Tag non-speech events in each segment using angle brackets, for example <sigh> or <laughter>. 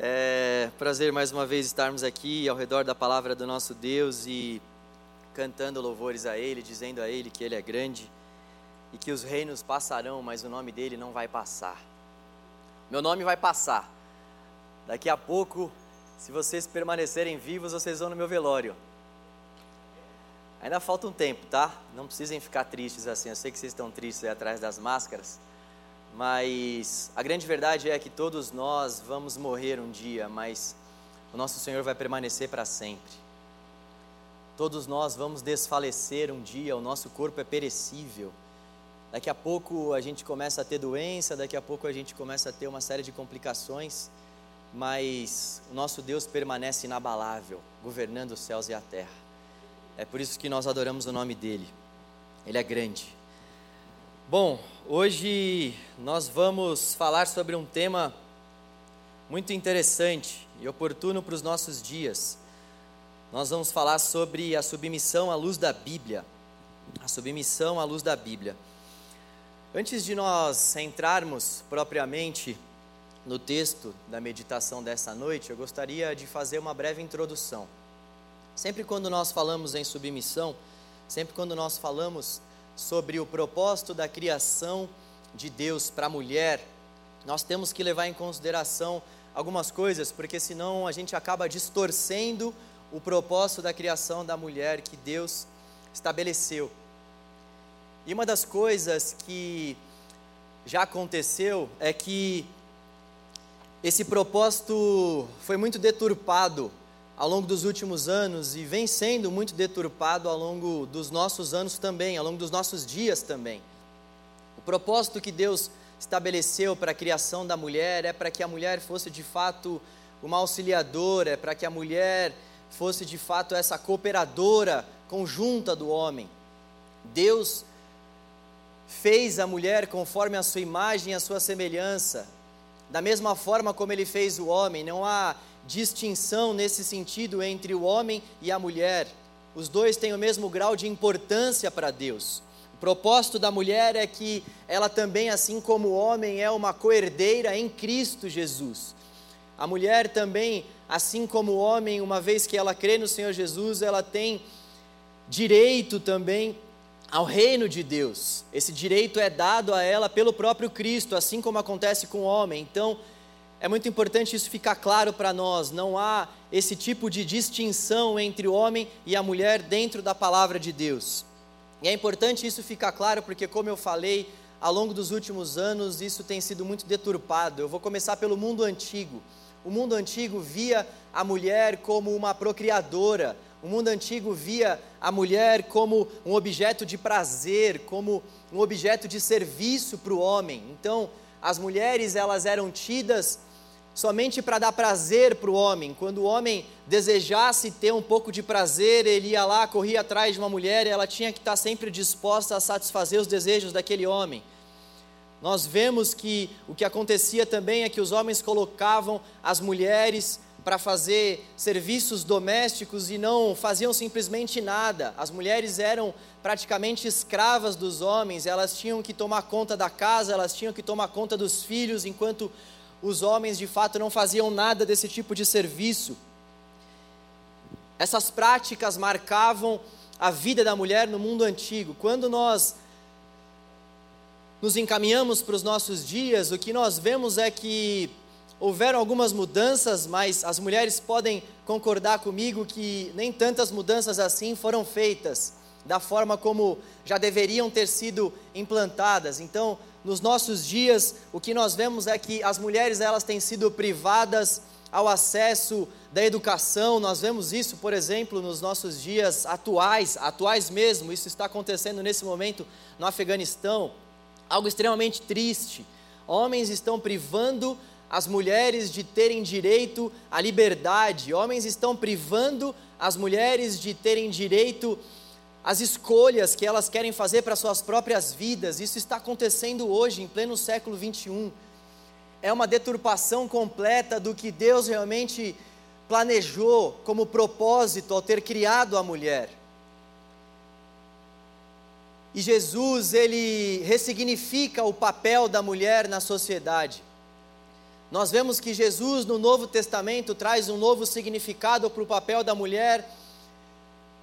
É prazer mais uma vez estarmos aqui ao redor da palavra do nosso Deus e cantando louvores a Ele, dizendo a Ele que Ele é grande e que os reinos passarão, mas o nome dele não vai passar. Meu nome vai passar. Daqui a pouco, se vocês permanecerem vivos, vocês vão no meu velório. Ainda falta um tempo, tá? Não precisem ficar tristes assim. Eu sei que vocês estão tristes aí atrás das máscaras. Mas a grande verdade é que todos nós vamos morrer um dia, mas o nosso Senhor vai permanecer para sempre. Todos nós vamos desfalecer um dia, o nosso corpo é perecível. Daqui a pouco a gente começa a ter doença, daqui a pouco a gente começa a ter uma série de complicações, mas o nosso Deus permanece inabalável, governando os céus e a terra. É por isso que nós adoramos o nome dele. Ele é grande. Bom, hoje nós vamos falar sobre um tema muito interessante e oportuno para os nossos dias. Nós vamos falar sobre a submissão à luz da Bíblia. A submissão à luz da Bíblia. Antes de nós entrarmos propriamente no texto da meditação dessa noite, eu gostaria de fazer uma breve introdução. Sempre quando nós falamos em submissão, sempre quando nós falamos sobre o propósito da criação de Deus para a mulher, nós temos que levar em consideração algumas coisas, porque senão a gente acaba distorcendo o propósito da criação da mulher que Deus estabeleceu. E uma das coisas que já aconteceu é que esse propósito foi muito deturpado ao longo dos últimos anos e vem sendo muito deturpado ao longo dos nossos anos também, ao longo dos nossos dias também. O propósito que Deus estabeleceu para a criação da mulher é para que a mulher fosse de fato uma auxiliadora, é para que a mulher fosse de fato essa cooperadora conjunta do homem. Deus fez a mulher conforme a sua imagem e a sua semelhança, da mesma forma como ele fez o homem, não há distinção nesse sentido entre o homem e a mulher. Os dois têm o mesmo grau de importância para Deus. O propósito da mulher é que ela também, assim como o homem, é uma coerdeira em Cristo Jesus. A mulher também, assim como o homem, uma vez que ela crê no Senhor Jesus, ela tem direito também ao reino de Deus. Esse direito é dado a ela pelo próprio Cristo, assim como acontece com o homem. Então, é muito importante isso ficar claro para nós. Não há esse tipo de distinção entre o homem e a mulher dentro da palavra de Deus. E é importante isso ficar claro porque, como eu falei, ao longo dos últimos anos isso tem sido muito deturpado. Eu vou começar pelo mundo antigo. O mundo antigo via a mulher como uma procriadora. O mundo antigo via a mulher como um objeto de prazer, como um objeto de serviço para o homem. Então, as mulheres elas eram tidas somente para dar prazer para o homem. Quando o homem desejasse ter um pouco de prazer, ele ia lá, corria atrás de uma mulher e ela tinha que estar sempre disposta a satisfazer os desejos daquele homem. Nós vemos que o que acontecia também é que os homens colocavam as mulheres para fazer serviços domésticos e não faziam simplesmente nada. As mulheres eram praticamente escravas dos homens, elas tinham que tomar conta da casa, elas tinham que tomar conta dos filhos, enquanto os homens de fato não faziam nada desse tipo de serviço. Essas práticas marcavam a vida da mulher no mundo antigo. Quando nós nos encaminhamos para os nossos dias, o que nós vemos é que houveram algumas mudanças, mas as mulheres podem concordar comigo que nem tantas mudanças assim foram feitas da forma como já deveriam ter sido implantadas. Então, nos nossos dias, o que nós vemos é que as mulheres elas têm sido privadas ao acesso da educação. Nós vemos isso, por exemplo, nos nossos dias atuais, atuais mesmo. Isso está acontecendo nesse momento no Afeganistão. Algo extremamente triste. Homens estão privando as mulheres de terem direito à liberdade. Homens estão privando as mulheres de terem direito as escolhas que elas querem fazer para suas próprias vidas. Isso está acontecendo hoje, em pleno século 21. É uma deturpação completa do que Deus realmente planejou como propósito ao ter criado a mulher. E Jesus, ele ressignifica o papel da mulher na sociedade. Nós vemos que Jesus no Novo Testamento traz um novo significado para o papel da mulher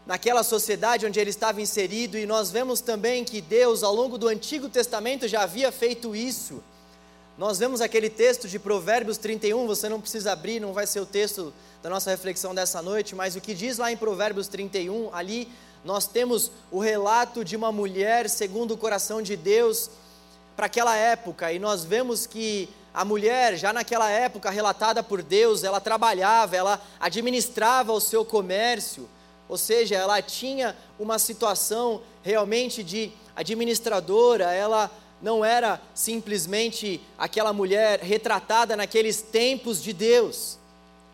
naquela sociedade onde ele estava inserido, e nós vemos também que Deus, ao longo do Antigo Testamento, já havia feito isso. Nós vemos aquele texto de Provérbios 31, você não precisa abrir, não vai ser o texto da nossa reflexão dessa noite, mas o que diz lá em Provérbios 31, ali nós temos o relato de uma mulher segundo o coração de Deus para aquela época, e nós vemos que a mulher, já naquela época relatada por Deus, ela trabalhava, ela administrava o seu comércio, ou seja, ela tinha uma situação realmente de administradora, ela não era simplesmente aquela mulher retratada naqueles tempos de Deus.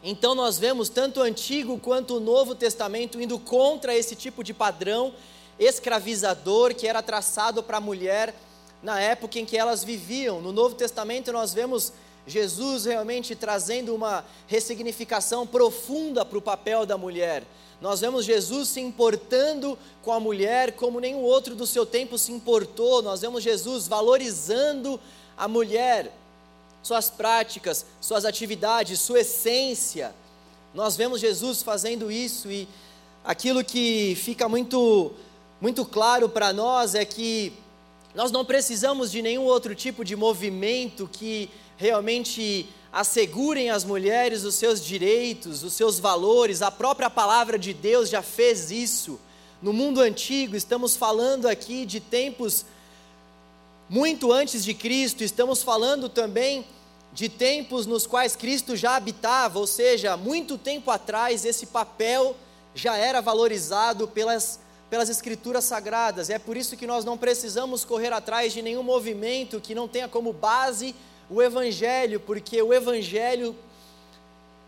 Então nós vemos tanto o Antigo quanto o Novo Testamento indo contra esse tipo de padrão escravizador que era traçado para a mulher na época em que elas viviam. No Novo Testamento nós vemos Jesus realmente trazendo uma ressignificação profunda para o papel da mulher. Nós vemos Jesus se importando com a mulher como nenhum outro do seu tempo se importou. Nós vemos Jesus valorizando a mulher, suas práticas, suas atividades, sua essência. Nós vemos Jesus fazendo isso e aquilo que fica muito muito claro para nós é que nós não precisamos de nenhum outro tipo de movimento que realmente assegurem às mulheres os seus direitos, os seus valores. A própria palavra de Deus já fez isso. No mundo antigo, estamos falando aqui de tempos muito antes de Cristo, estamos falando também de tempos nos quais Cristo já habitava, ou seja, muito tempo atrás esse papel já era valorizado pelas pelas escrituras sagradas. É por isso que nós não precisamos correr atrás de nenhum movimento que não tenha como base o Evangelho, porque o Evangelho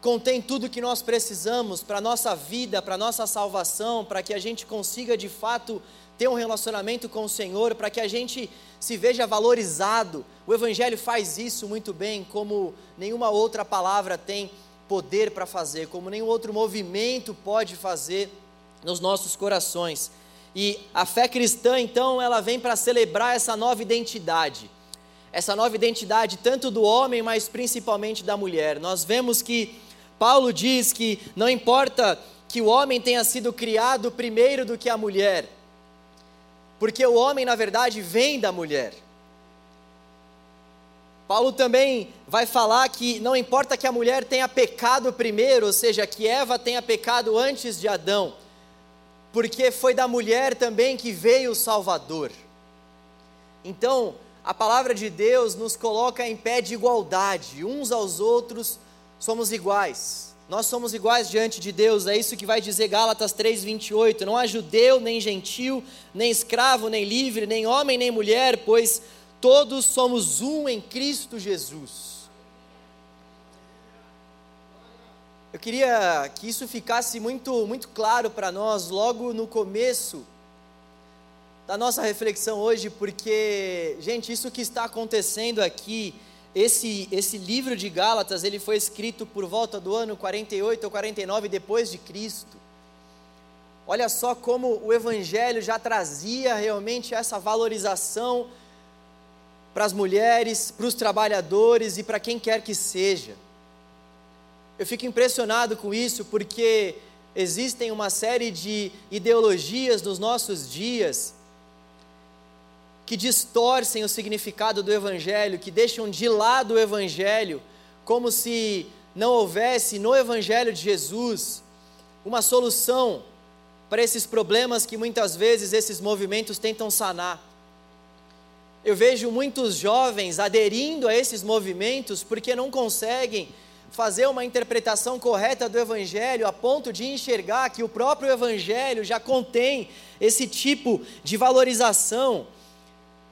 contém tudo que nós precisamos para a nossa vida, para a nossa salvação, para que a gente consiga de fato ter um relacionamento com o Senhor, para que a gente se veja valorizado. O Evangelho faz isso muito bem, como nenhuma outra palavra tem poder para fazer, como nenhum outro movimento pode fazer nos nossos corações. E a fé cristã, então, ela vem para celebrar essa nova identidade. Essa nova identidade, tanto do homem, mas principalmente da mulher. Nós vemos que Paulo diz que não importa que o homem tenha sido criado primeiro do que a mulher, porque o homem, na verdade, vem da mulher. Paulo também vai falar que não importa que a mulher tenha pecado primeiro, ou seja, que Eva tenha pecado antes de Adão, porque foi da mulher também que veio o Salvador. Então, a palavra de Deus nos coloca em pé de igualdade, uns aos outros somos iguais. Nós somos iguais diante de Deus, é isso que vai dizer Gálatas 3:28. Não há judeu, nem gentil, nem escravo, nem livre, nem homem, nem mulher, pois todos somos um em Cristo Jesus. Eu queria que isso ficasse muito, muito claro para nós logo no começo da nossa reflexão hoje, porque, gente, isso que está acontecendo aqui, esse, esse livro de Gálatas, ele foi escrito por volta do ano 48 ou 49 depois de Cristo. Olha só como o Evangelho já trazia realmente essa valorização para as mulheres, para os trabalhadores e para quem quer que seja. Eu fico impressionado com isso porque existem uma série de ideologias nos nossos dias que distorcem o significado do Evangelho, que deixam de lado o Evangelho, como se não houvesse no Evangelho de Jesus uma solução para esses problemas que muitas vezes esses movimentos tentam sanar. Eu vejo muitos jovens aderindo a esses movimentos porque não conseguem fazer uma interpretação correta do Evangelho a ponto de enxergar que o próprio Evangelho já contém esse tipo de valorização,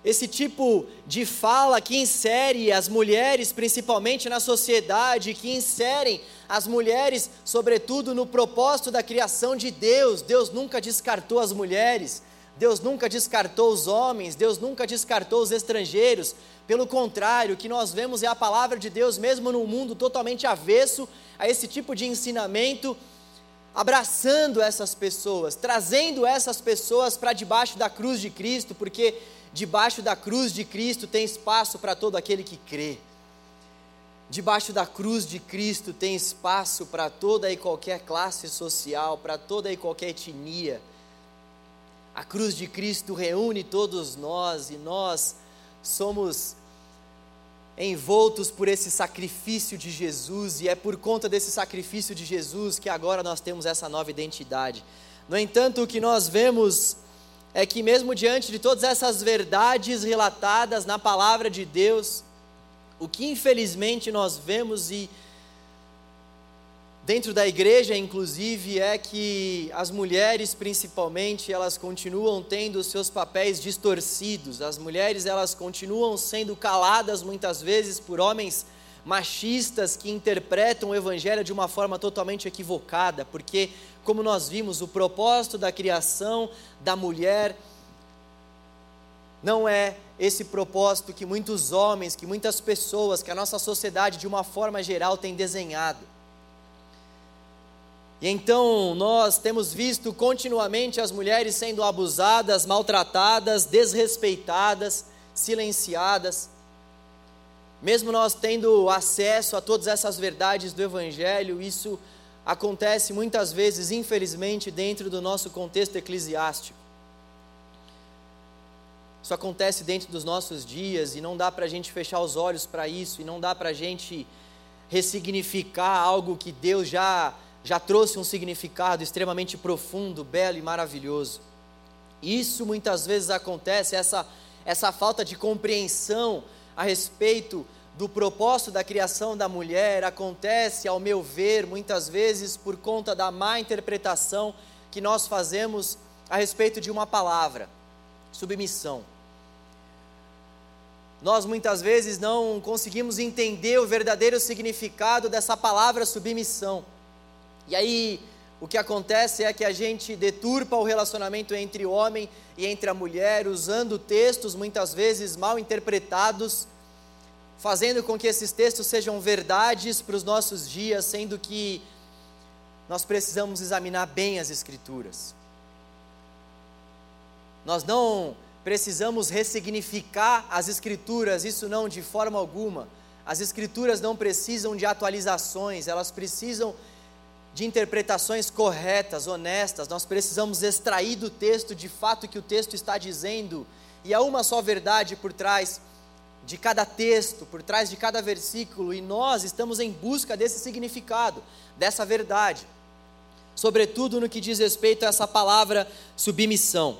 esse tipo de fala que insere as mulheres, principalmente na sociedade, que inserem as mulheres, sobretudo, no propósito da criação de Deus. Deus nunca descartou as mulheres. Deus nunca descartou os homens, Deus nunca descartou os estrangeiros, pelo contrário, o que nós vemos é a palavra de Deus, mesmo num mundo totalmente avesso a esse tipo de ensinamento, abraçando essas pessoas, trazendo essas pessoas para debaixo da cruz de Cristo, porque debaixo da cruz de Cristo tem espaço para todo aquele que crê. debaixo da cruz de Cristo tem espaço para toda e qualquer classe social, para toda e qualquer etnia. A cruz de Cristo reúne todos nós e nós somos envoltos por esse sacrifício de Jesus, e é por conta desse sacrifício de Jesus que agora nós temos essa nova identidade. No entanto, o que nós vemos é que, mesmo diante de todas essas verdades relatadas na palavra de Deus, o que infelizmente nós vemos e dentro da igreja, inclusive, é que as mulheres, principalmente, elas continuam tendo seus papéis distorcidos. As mulheres, elas continuam sendo caladas muitas vezes por homens machistas que interpretam o evangelho de uma forma totalmente equivocada, porque como nós vimos, o propósito da criação da mulher não é esse propósito que muitos homens, que muitas pessoas, que a nossa sociedade de uma forma geral tem desenhado. E então nós temos visto continuamente as mulheres sendo abusadas, maltratadas, desrespeitadas, silenciadas. Mesmo nós tendo acesso a todas essas verdades do Evangelho, isso acontece muitas vezes, infelizmente, dentro do nosso contexto eclesiástico. Isso acontece dentro dos nossos dias e não dá para a gente fechar os olhos para isso, e não dá para a gente ressignificar algo que Deus já já trouxe um significado extremamente profundo, belo e maravilhoso. Isso muitas vezes acontece, essa, essa falta de compreensão a respeito do propósito da criação da mulher acontece, ao meu ver, muitas vezes por conta da má interpretação que nós fazemos a respeito de uma palavra, submissão. Nós muitas vezes não conseguimos entender o verdadeiro significado dessa palavra submissão. E aí, o que acontece é que a gente deturpa o relacionamento entre o homem e entre a mulher, usando textos muitas vezes mal interpretados, fazendo com que esses textos sejam verdades para os nossos dias, sendo que nós precisamos examinar bem as Escrituras. Nós não precisamos ressignificar as Escrituras, isso não de forma alguma. As Escrituras não precisam de atualizações, elas precisam de interpretações corretas, honestas, nós precisamos extrair do texto de fato o que o texto está dizendo, e há uma só verdade por trás de cada texto, por trás de cada versículo, e nós estamos em busca desse significado, dessa verdade, sobretudo no que diz respeito a essa palavra submissão.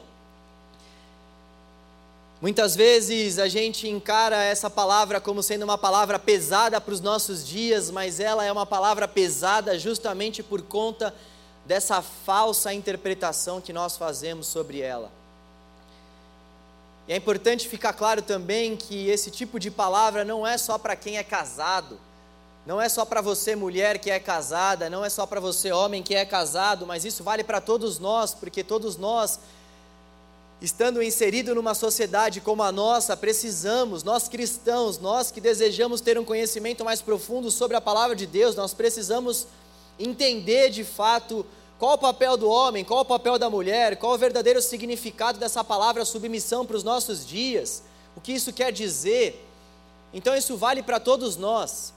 Muitas vezes a gente encara essa palavra como sendo uma palavra pesada para os nossos dias, mas ela é uma palavra pesada justamente por conta dessa falsa interpretação que nós fazemos sobre ela. E é importante ficar claro também que esse tipo de palavra não é só para quem é casado, não é só para você mulher que é casada, não é só para você homem que é casado, mas isso vale para todos nós, porque todos nós estando inserido numa sociedade como a nossa, precisamos, nós cristãos, nós que desejamos ter um conhecimento mais profundo sobre a palavra de Deus, nós precisamos entender de fato qual o papel do homem, qual o papel da mulher, qual o verdadeiro significado dessa palavra submissão para os nossos dias, o que isso quer dizer. Então, isso vale para todos nós.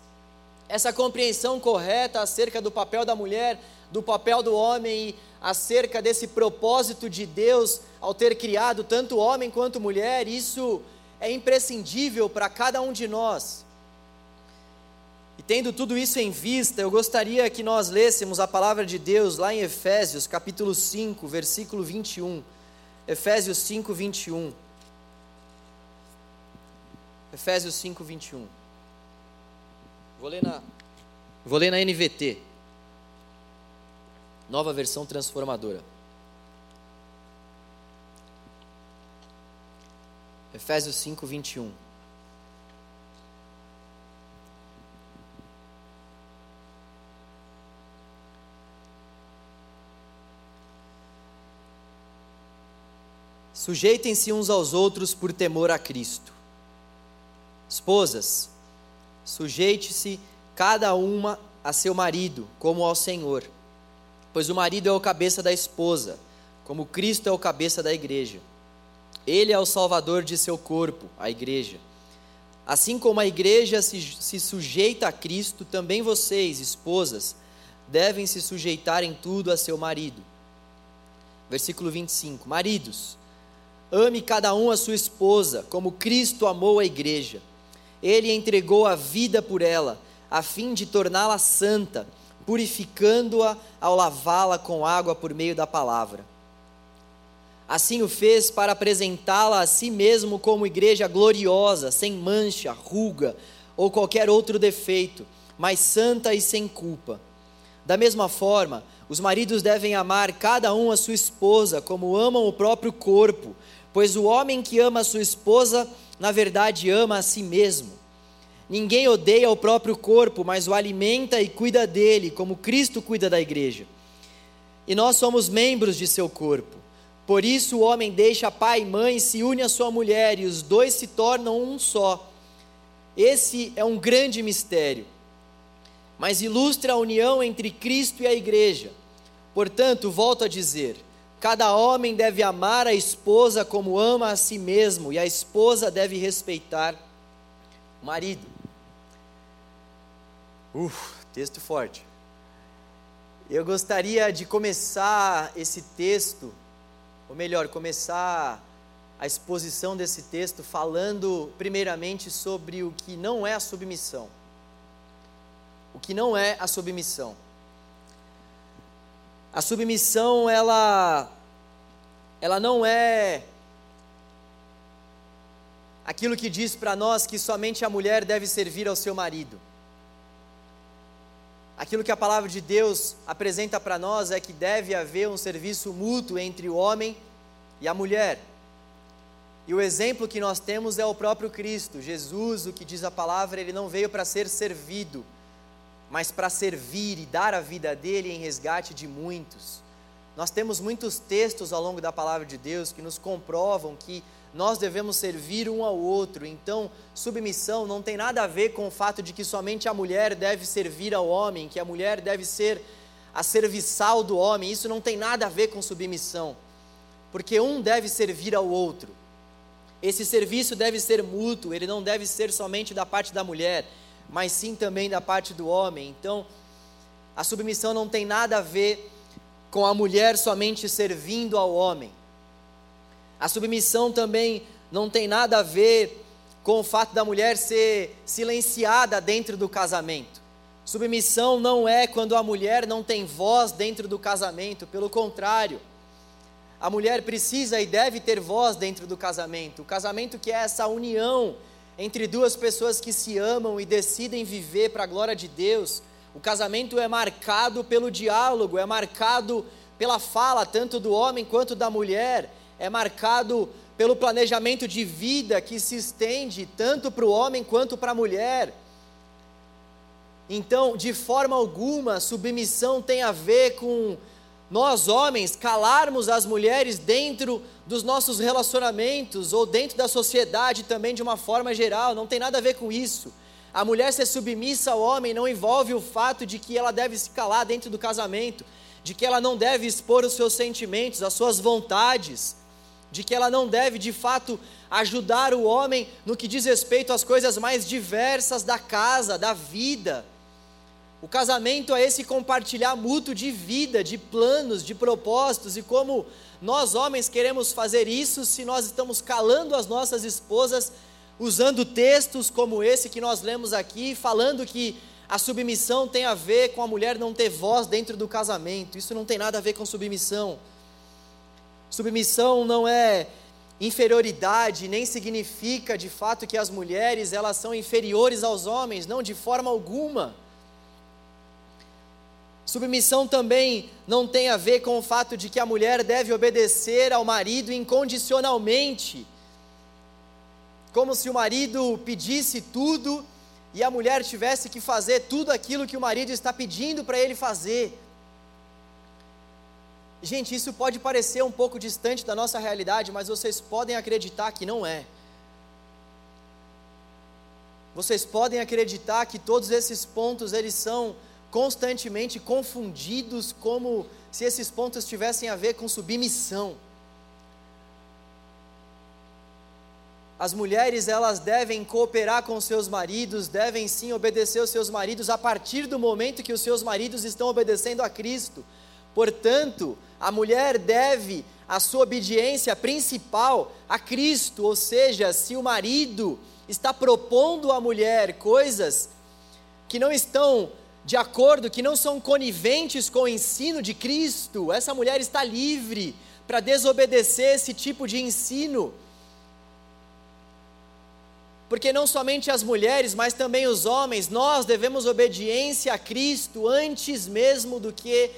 Essa compreensão correta acerca do papel da mulher, do papel do homem e acerca desse propósito de Deus ao ter criado tanto homem quanto mulher, isso é imprescindível para cada um de nós. E tendo tudo isso em vista, eu gostaria que nós lêssemos a palavra de Deus lá em Efésios, capítulo 5, versículo 21. Efésios 5, 21. Efésios 5, 21. Vou ler na, vou ler na NVT. Nova versão transformadora. Efésios 5, 21. Sujeitem-se uns aos outros por temor a Cristo. Esposas, sujeite-se cada uma a seu marido, como ao Senhor pois o marido é o cabeça da esposa, como Cristo é o cabeça da igreja. Ele é o salvador de seu corpo, a igreja. Assim como a igreja se, se sujeita a Cristo, também vocês, esposas, devem se sujeitar em tudo a seu marido. Versículo 25: Maridos, ame cada um a sua esposa, como Cristo amou a igreja. Ele entregou a vida por ela, a fim de torná-la santa, purificando-a ao lavá-la com água por meio da palavra Assim o fez para apresentá-la a si mesmo como igreja gloriosa, sem mancha, ruga ou qualquer outro defeito, mas santa e sem culpa. Da mesma forma, os maridos devem amar cada um a sua esposa como amam o próprio corpo, pois o homem que ama a sua esposa, na verdade, ama a si mesmo. Ninguém odeia o próprio corpo, mas o alimenta e cuida dele, como Cristo cuida da igreja. E nós somos membros de seu corpo. Por isso o homem deixa pai e mãe, se une à sua mulher e os dois se tornam um só. Esse é um grande mistério, mas ilustra a união entre Cristo e a igreja. Portanto, volto a dizer: cada homem deve amar a esposa como ama a si mesmo, e a esposa deve respeitar o marido. Uf, texto forte. Eu gostaria de começar esse texto ou melhor, começar a exposição desse texto falando primeiramente sobre o que não é a submissão. O que não é a submissão. A submissão, ela ela não é aquilo que diz para nós que somente a mulher deve servir ao seu marido. Aquilo que a palavra de Deus apresenta para nós é que deve haver um serviço mútuo entre o homem e a mulher. E o exemplo que nós temos é o próprio Cristo. Jesus, o que diz a palavra, ele não veio para ser servido, mas para servir e dar a vida dele em resgate de muitos. Nós temos muitos textos ao longo da palavra de Deus que nos comprovam que nós devemos servir um ao outro. Então, submissão não tem nada a ver com o fato de que somente a mulher deve servir ao homem, que a mulher deve ser a serviçal do homem. Isso não tem nada a ver com submissão, porque um deve servir ao outro. Esse serviço deve ser mútuo, ele não deve ser somente da parte da mulher, mas sim também da parte do homem. Então, a submissão não tem nada a ver com a mulher somente servindo ao homem a submissão também não tem nada a ver com o fato da mulher ser silenciada dentro do casamento. Submissão não é quando a mulher não tem voz dentro do casamento, pelo contrário. A mulher precisa e deve ter voz dentro do casamento. O casamento que é essa união entre duas pessoas que se amam e decidem viver para a glória de Deus. O casamento é marcado pelo diálogo, é marcado pela fala tanto do homem quanto da mulher é marcado pelo planejamento de vida que se estende tanto para o homem quanto para a mulher. Então, de forma alguma, submissão tem a ver com nós homens calarmos as mulheres dentro dos nossos relacionamentos ou dentro da sociedade também de uma forma geral, não tem nada a ver com isso. A mulher ser submissa ao homem não envolve o fato de que ela deve se calar dentro do casamento, de que ela não deve expor os seus sentimentos, as suas vontades de que ela não deve de fato ajudar o homem no que diz respeito às coisas mais diversas da casa, da vida. O casamento é esse compartilhar mútuo de vida, de planos, de propósitos e como nós homens queremos fazer isso se nós estamos calando as nossas esposas usando textos como esse que nós lemos aqui, falando que a submissão tem a ver com a mulher não ter voz dentro do casamento. Isso não tem nada a ver com submissão. Submissão não é inferioridade, nem significa de fato que as mulheres elas são inferiores aos homens, não de forma alguma. Submissão também não tem a ver com o fato de que a mulher deve obedecer ao marido incondicionalmente, como se o marido pedisse tudo e a mulher tivesse que fazer tudo aquilo que o marido está pedindo para ele fazer. Gente, isso pode parecer um pouco distante da nossa realidade, mas vocês podem acreditar que não é. Vocês podem acreditar que todos esses pontos eles são constantemente confundidos como se esses pontos tivessem a ver com submissão. As mulheres elas devem cooperar com seus maridos, devem sim obedecer os seus maridos a partir do momento que os seus maridos estão obedecendo a Cristo. Portanto, a mulher deve a sua obediência principal a Cristo, ou seja, se o marido está propondo à mulher coisas que não estão de acordo, que não são coniventes com o ensino de Cristo, essa mulher está livre para desobedecer esse tipo de ensino. Porque não somente as mulheres, mas também os homens, nós devemos obediência a Cristo antes mesmo do que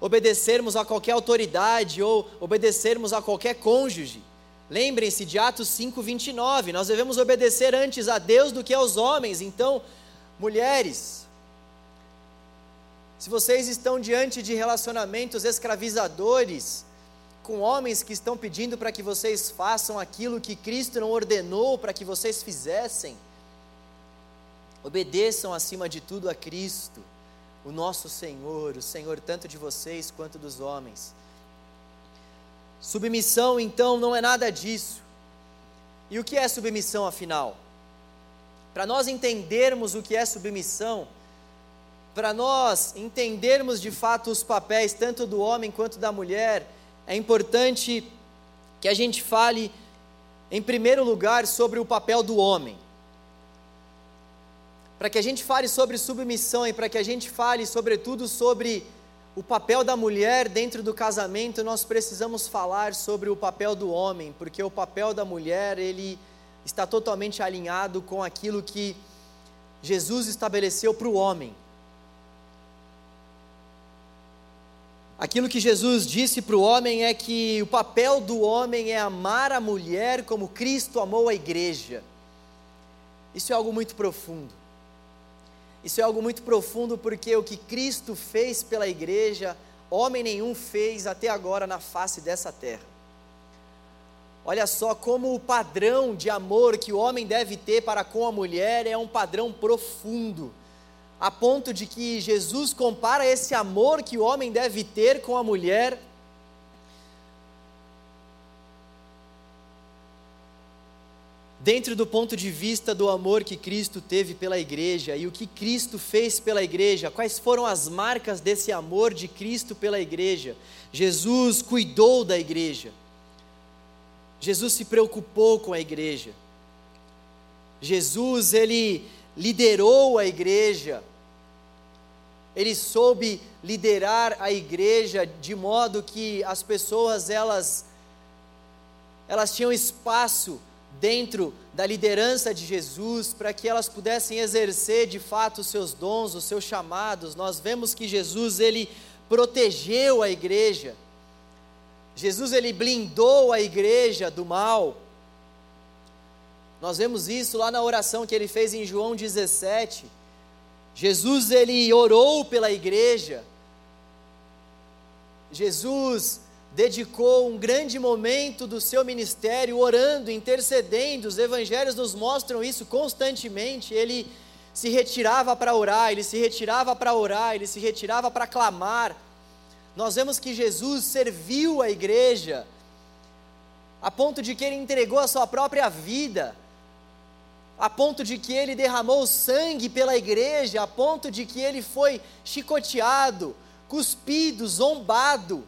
obedecermos a qualquer autoridade ou obedecermos a qualquer cônjuge. Lembrem-se de Atos 5:29, nós devemos obedecer antes a Deus do que aos homens. Então, mulheres, se vocês estão diante de relacionamentos escravizadores, com homens que estão pedindo para que vocês façam aquilo que Cristo não ordenou para que vocês fizessem, obedeçam acima de tudo a Cristo, o nosso Senhor, o Senhor tanto de vocês quanto dos homens. Submissão, então, não é nada disso. E o que é submissão, afinal? Para nós entendermos o que é submissão, para nós entendermos de fato os papéis tanto do homem quanto da mulher, é importante que a gente fale, em primeiro lugar, sobre o papel do homem. Para que a gente fale sobre submissão e para que a gente fale, sobretudo, sobre o papel da mulher dentro do casamento, nós precisamos falar sobre o papel do homem, porque o papel da mulher, ele está totalmente alinhado com aquilo que Jesus estabeleceu para o homem. Aquilo que Jesus disse para o homem é que o papel do homem é amar a mulher como Cristo amou a igreja. Isso é algo muito profundo. Isso é algo muito profundo porque o que Cristo fez pela igreja, homem nenhum fez até agora na face dessa terra. Olha só como o padrão de amor que o homem deve ter para com a mulher é um padrão profundo a ponto de que Jesus compara esse amor que o homem deve ter com a mulher. Dentro do ponto de vista do amor que Cristo teve pela igreja e o que Cristo fez pela igreja, quais foram as marcas desse amor de Cristo pela igreja? Jesus cuidou da igreja, Jesus se preocupou com a igreja, Jesus, ele liderou a igreja, ele soube liderar a igreja de modo que as pessoas elas elas tinham espaço dentro da liderança de Jesus para que elas pudessem exercer de fato os seus dons, os seus chamados. Nós vemos que Jesus ele protegeu a igreja. Jesus ele blindou a igreja do mal. Nós vemos isso lá na oração que ele fez em João 17 Jesus ele orou pela igreja. Jesus dedicou um grande momento do seu ministério orando, intercedendo. Os evangelhos nos mostram isso constantemente. Ele se retirava para orar, ele se retirava para orar, ele se retirava para clamar. Nós vemos que Jesus serviu a igreja a ponto de que ele entregou a sua própria vida a ponto de que ele derramou sangue pela igreja, a ponto de que ele foi chicoteado, cuspido, zombado,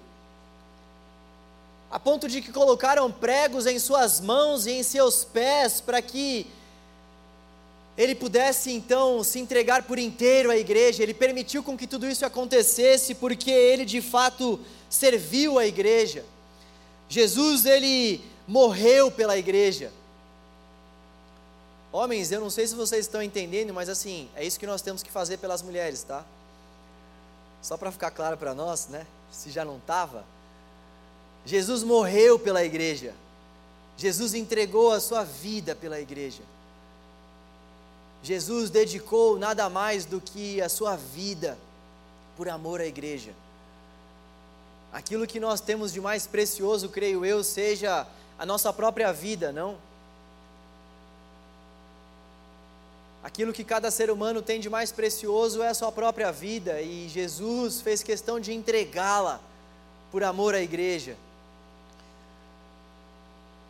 a ponto de que colocaram pregos em suas mãos e em seus pés para que ele pudesse então se entregar por inteiro à igreja. Ele permitiu com que tudo isso acontecesse porque ele de fato serviu a igreja. Jesus ele morreu pela igreja. Homens, eu não sei se vocês estão entendendo, mas assim, é isso que nós temos que fazer pelas mulheres, tá? Só para ficar claro para nós, né? Se já não estava. Jesus morreu pela igreja. Jesus entregou a sua vida pela igreja. Jesus dedicou nada mais do que a sua vida por amor à igreja. Aquilo que nós temos de mais precioso, creio eu, seja a nossa própria vida, não? Aquilo que cada ser humano tem de mais precioso é a sua própria vida, e Jesus fez questão de entregá-la por amor à igreja.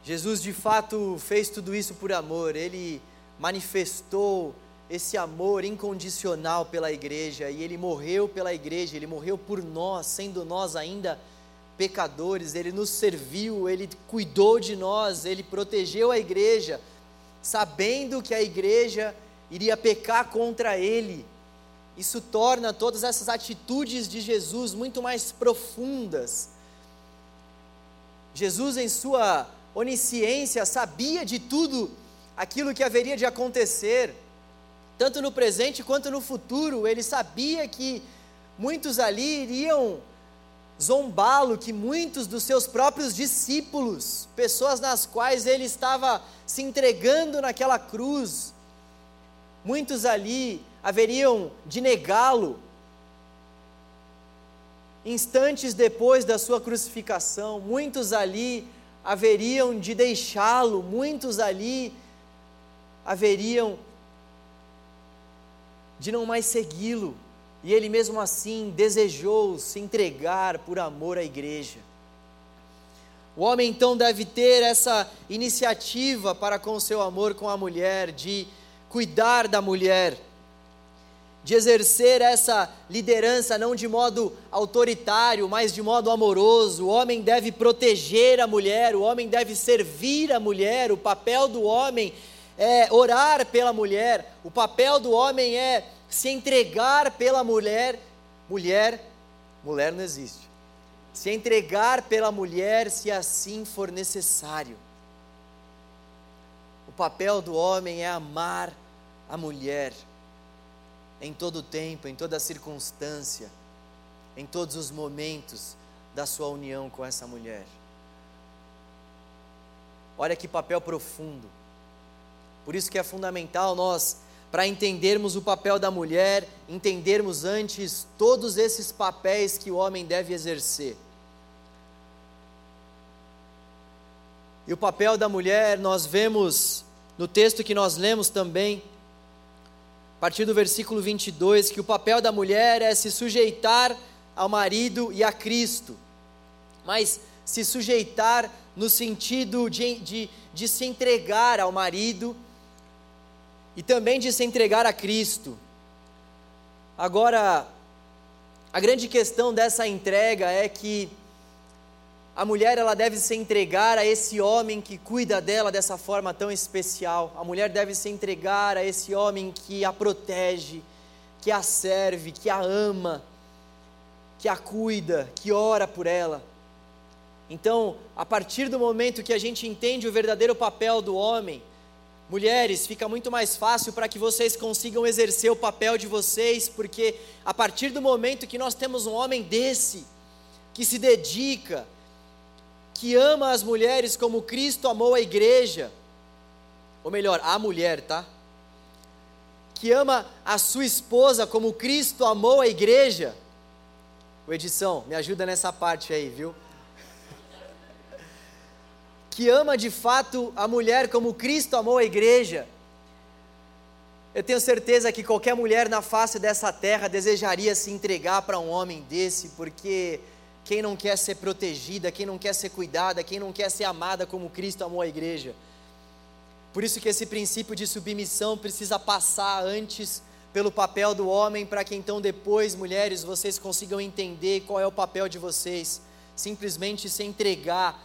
Jesus de fato fez tudo isso por amor, ele manifestou esse amor incondicional pela igreja e ele morreu pela igreja, ele morreu por nós, sendo nós ainda pecadores, ele nos serviu, ele cuidou de nós, ele protegeu a igreja, sabendo que a igreja iria pecar contra ele. Isso torna todas essas atitudes de Jesus muito mais profundas. Jesus, em sua onisciência, sabia de tudo aquilo que haveria de acontecer, tanto no presente quanto no futuro. Ele sabia que muitos ali iriam zombá-lo, que muitos dos seus próprios discípulos, pessoas nas quais ele estava se entregando naquela cruz, muitos ali haveriam de negá-lo. Instantes depois da sua crucificação, muitos ali haveriam de deixá-lo, muitos ali haveriam de não mais segui-lo, e ele mesmo assim desejou se entregar por amor à igreja. O homem então deve ter essa iniciativa para com seu amor com a mulher, de cuidar da mulher, de exercer essa liderança não de modo autoritário, mas de modo amoroso. O homem deve proteger a mulher, o homem deve servir a mulher. O papel do homem é orar pela mulher, o papel do homem é se entregar pela mulher. Mulher, mulher não existe. Se entregar pela mulher se assim for necessário. O papel do homem é amar a mulher em todo tempo, em toda circunstância, em todos os momentos da sua união com essa mulher. Olha que papel profundo. Por isso que é fundamental nós, para entendermos o papel da mulher, entendermos antes todos esses papéis que o homem deve exercer. E o papel da mulher, nós vemos no texto que nós lemos também, a partir do versículo 22, que o papel da mulher é se sujeitar ao marido e a Cristo, mas se sujeitar no sentido de, de, de se entregar ao marido e também de se entregar a Cristo. Agora, a grande questão dessa entrega é que a mulher ela deve se entregar a esse homem que cuida dela dessa forma tão especial. A mulher deve se entregar a esse homem que a protege, que a serve, que a ama, que a cuida, que ora por ela. Então, a partir do momento que a gente entende o verdadeiro papel do homem, mulheres, fica muito mais fácil para que vocês consigam exercer o papel de vocês, porque a partir do momento que nós temos um homem desse, que se dedica, que ama as mulheres como Cristo amou a igreja, ou melhor, a mulher, tá? Que ama a sua esposa como Cristo amou a igreja. O edição, me ajuda nessa parte aí, viu? <laughs> Que ama de fato a mulher como Cristo amou a igreja. Eu tenho certeza que qualquer mulher na face dessa terra desejaria se entregar para um homem desse, porque quem não quer ser protegida, quem não quer ser cuidada, quem não quer ser amada como Cristo amou a igreja. Por isso que esse princípio de submissão precisa passar antes pelo papel do homem, para que então depois, mulheres, vocês consigam entender qual é o papel de vocês. Simplesmente se entregar,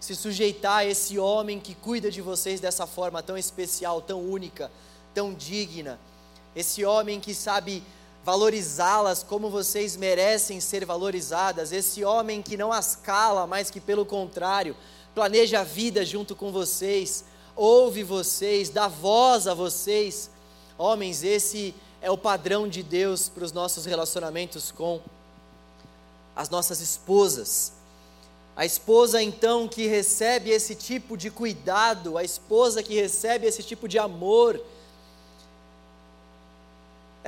se sujeitar a esse homem que cuida de vocês dessa forma tão especial, tão única, tão digna. Esse homem que sabe valorizá-las como vocês merecem ser valorizadas. Esse homem que não as cala, mas que, pelo contrário, planeja a vida junto com vocês, ouve vocês, dá voz a vocês. Homens, esse é o padrão de Deus para os nossos relacionamentos com as nossas esposas. A esposa então que recebe esse tipo de cuidado, a esposa que recebe esse tipo de amor,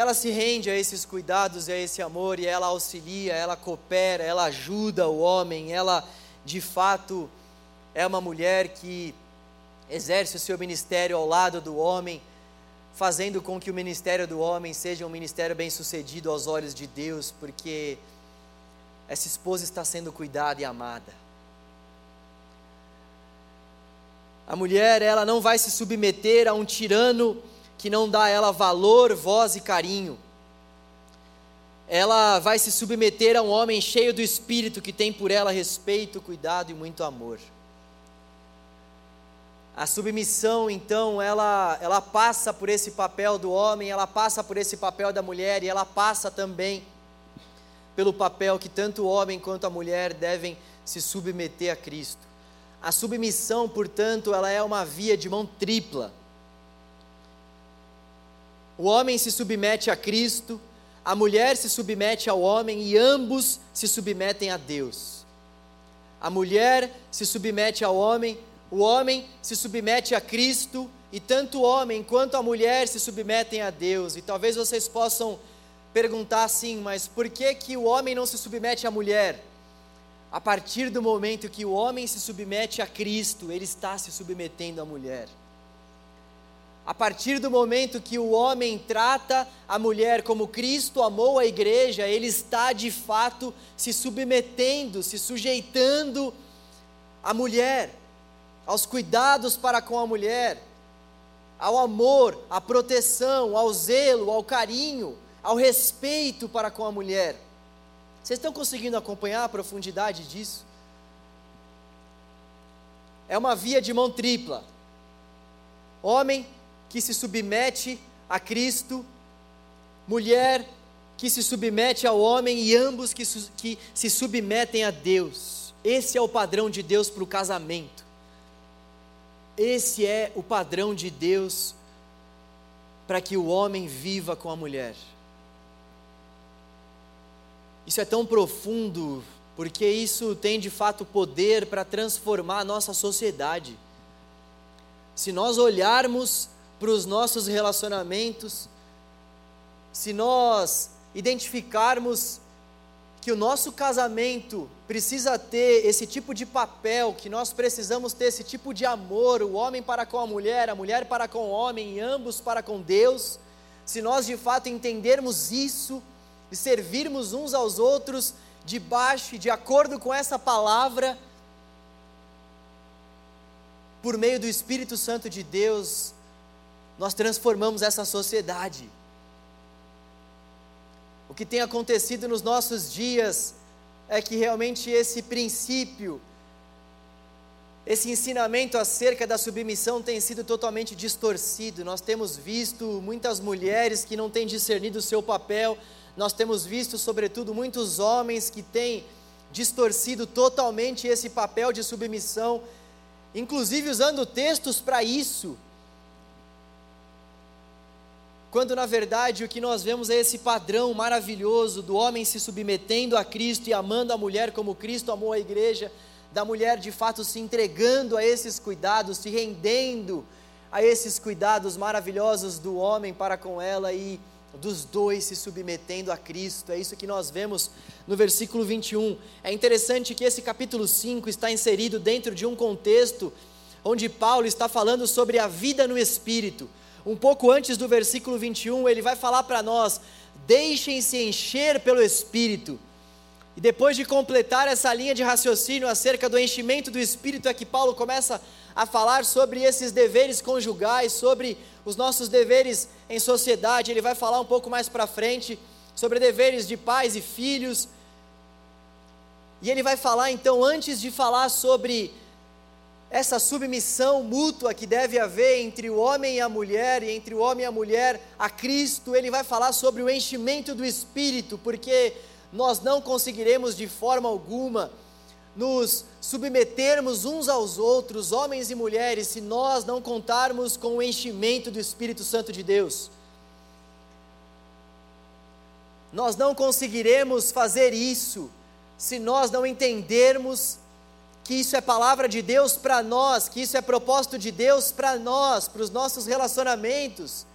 ela se rende a esses cuidados e a esse amor e ela auxilia, ela coopera, ela ajuda o homem, ela de fato é uma mulher que exerce o seu ministério ao lado do homem, fazendo com que o ministério do homem seja um ministério bem-sucedido aos olhos de Deus, porque essa esposa está sendo cuidada e amada. A mulher, ela não vai se submeter a um tirano que não dá a ela valor, voz e carinho. Ela vai se submeter a um homem cheio do espírito que tem por ela respeito, cuidado e muito amor. A submissão, então, ela, ela passa por esse papel do homem, ela passa por esse papel da mulher e ela passa também pelo papel que tanto o homem quanto a mulher devem se submeter a Cristo. A submissão, portanto, ela é uma via de mão tripla. O homem se submete a Cristo, a mulher se submete ao homem e ambos se submetem a Deus. A mulher se submete ao homem, o homem se submete a Cristo e tanto o homem quanto a mulher se submetem a Deus. E talvez vocês possam perguntar assim, mas por que que o homem não se submete à mulher? A partir do momento que o homem se submete a Cristo, ele está se submetendo à mulher. A partir do momento que o homem trata a mulher como Cristo amou a igreja, ele está de fato se submetendo, se sujeitando à mulher, aos cuidados para com a mulher, ao amor, à proteção, ao zelo, ao carinho, ao respeito para com a mulher. Vocês estão conseguindo acompanhar a profundidade disso? É uma via de mão tripla. Homem que se submete a Cristo, mulher que se submete ao homem e ambos que, que se submetem a Deus. Esse é o padrão de Deus para o casamento. Esse é o padrão de Deus para que o homem viva com a mulher. Isso é tão profundo, porque isso tem de fato poder para transformar a nossa sociedade. Se nós olharmos para os nossos relacionamentos, se nós identificarmos que o nosso casamento precisa ter esse tipo de papel, que nós precisamos ter esse tipo de amor, o homem para com a mulher, a mulher para com o homem, e ambos para com Deus, se nós de fato entendermos isso e servirmos uns aos outros debaixo e de acordo com essa palavra, por meio do Espírito Santo de Deus, nós transformamos essa sociedade. O que tem acontecido nos nossos dias é que realmente esse princípio, esse ensinamento acerca da submissão tem sido totalmente distorcido. Nós temos visto muitas mulheres que não têm discernido o seu papel, nós temos visto, sobretudo, muitos homens que têm distorcido totalmente esse papel de submissão, inclusive usando textos para isso quando na verdade o que nós vemos é esse padrão maravilhoso do homem se submetendo a Cristo e amando a mulher como Cristo amou a igreja, da mulher de fato se entregando a esses cuidados, se rendendo a esses cuidados maravilhosos do homem para com ela e dos dois se submetendo a Cristo. É isso que nós vemos no versículo 21. É interessante que esse capítulo 5 está inserido dentro de um contexto onde Paulo está falando sobre a vida no espírito um pouco antes do versículo 21, ele vai falar para nós: deixem-se encher pelo Espírito. E depois de completar essa linha de raciocínio acerca do enchimento do Espírito, é que Paulo começa a falar sobre esses deveres conjugais, sobre os nossos deveres em sociedade. Ele vai falar um pouco mais para frente sobre deveres de pais e filhos. E ele vai falar então, antes de falar sobre essa submissão mútua que deve haver entre o homem e a mulher, e entre o homem e a mulher a Cristo, ele vai falar sobre o enchimento do Espírito, porque nós não conseguiremos de forma alguma nos submetermos uns aos outros, homens e mulheres, se nós não contarmos com o enchimento do Espírito Santo de Deus. Nós não conseguiremos fazer isso se nós não entendermos que isso é palavra de Deus para nós, que isso é propósito de Deus para nós, para os nossos relacionamentos,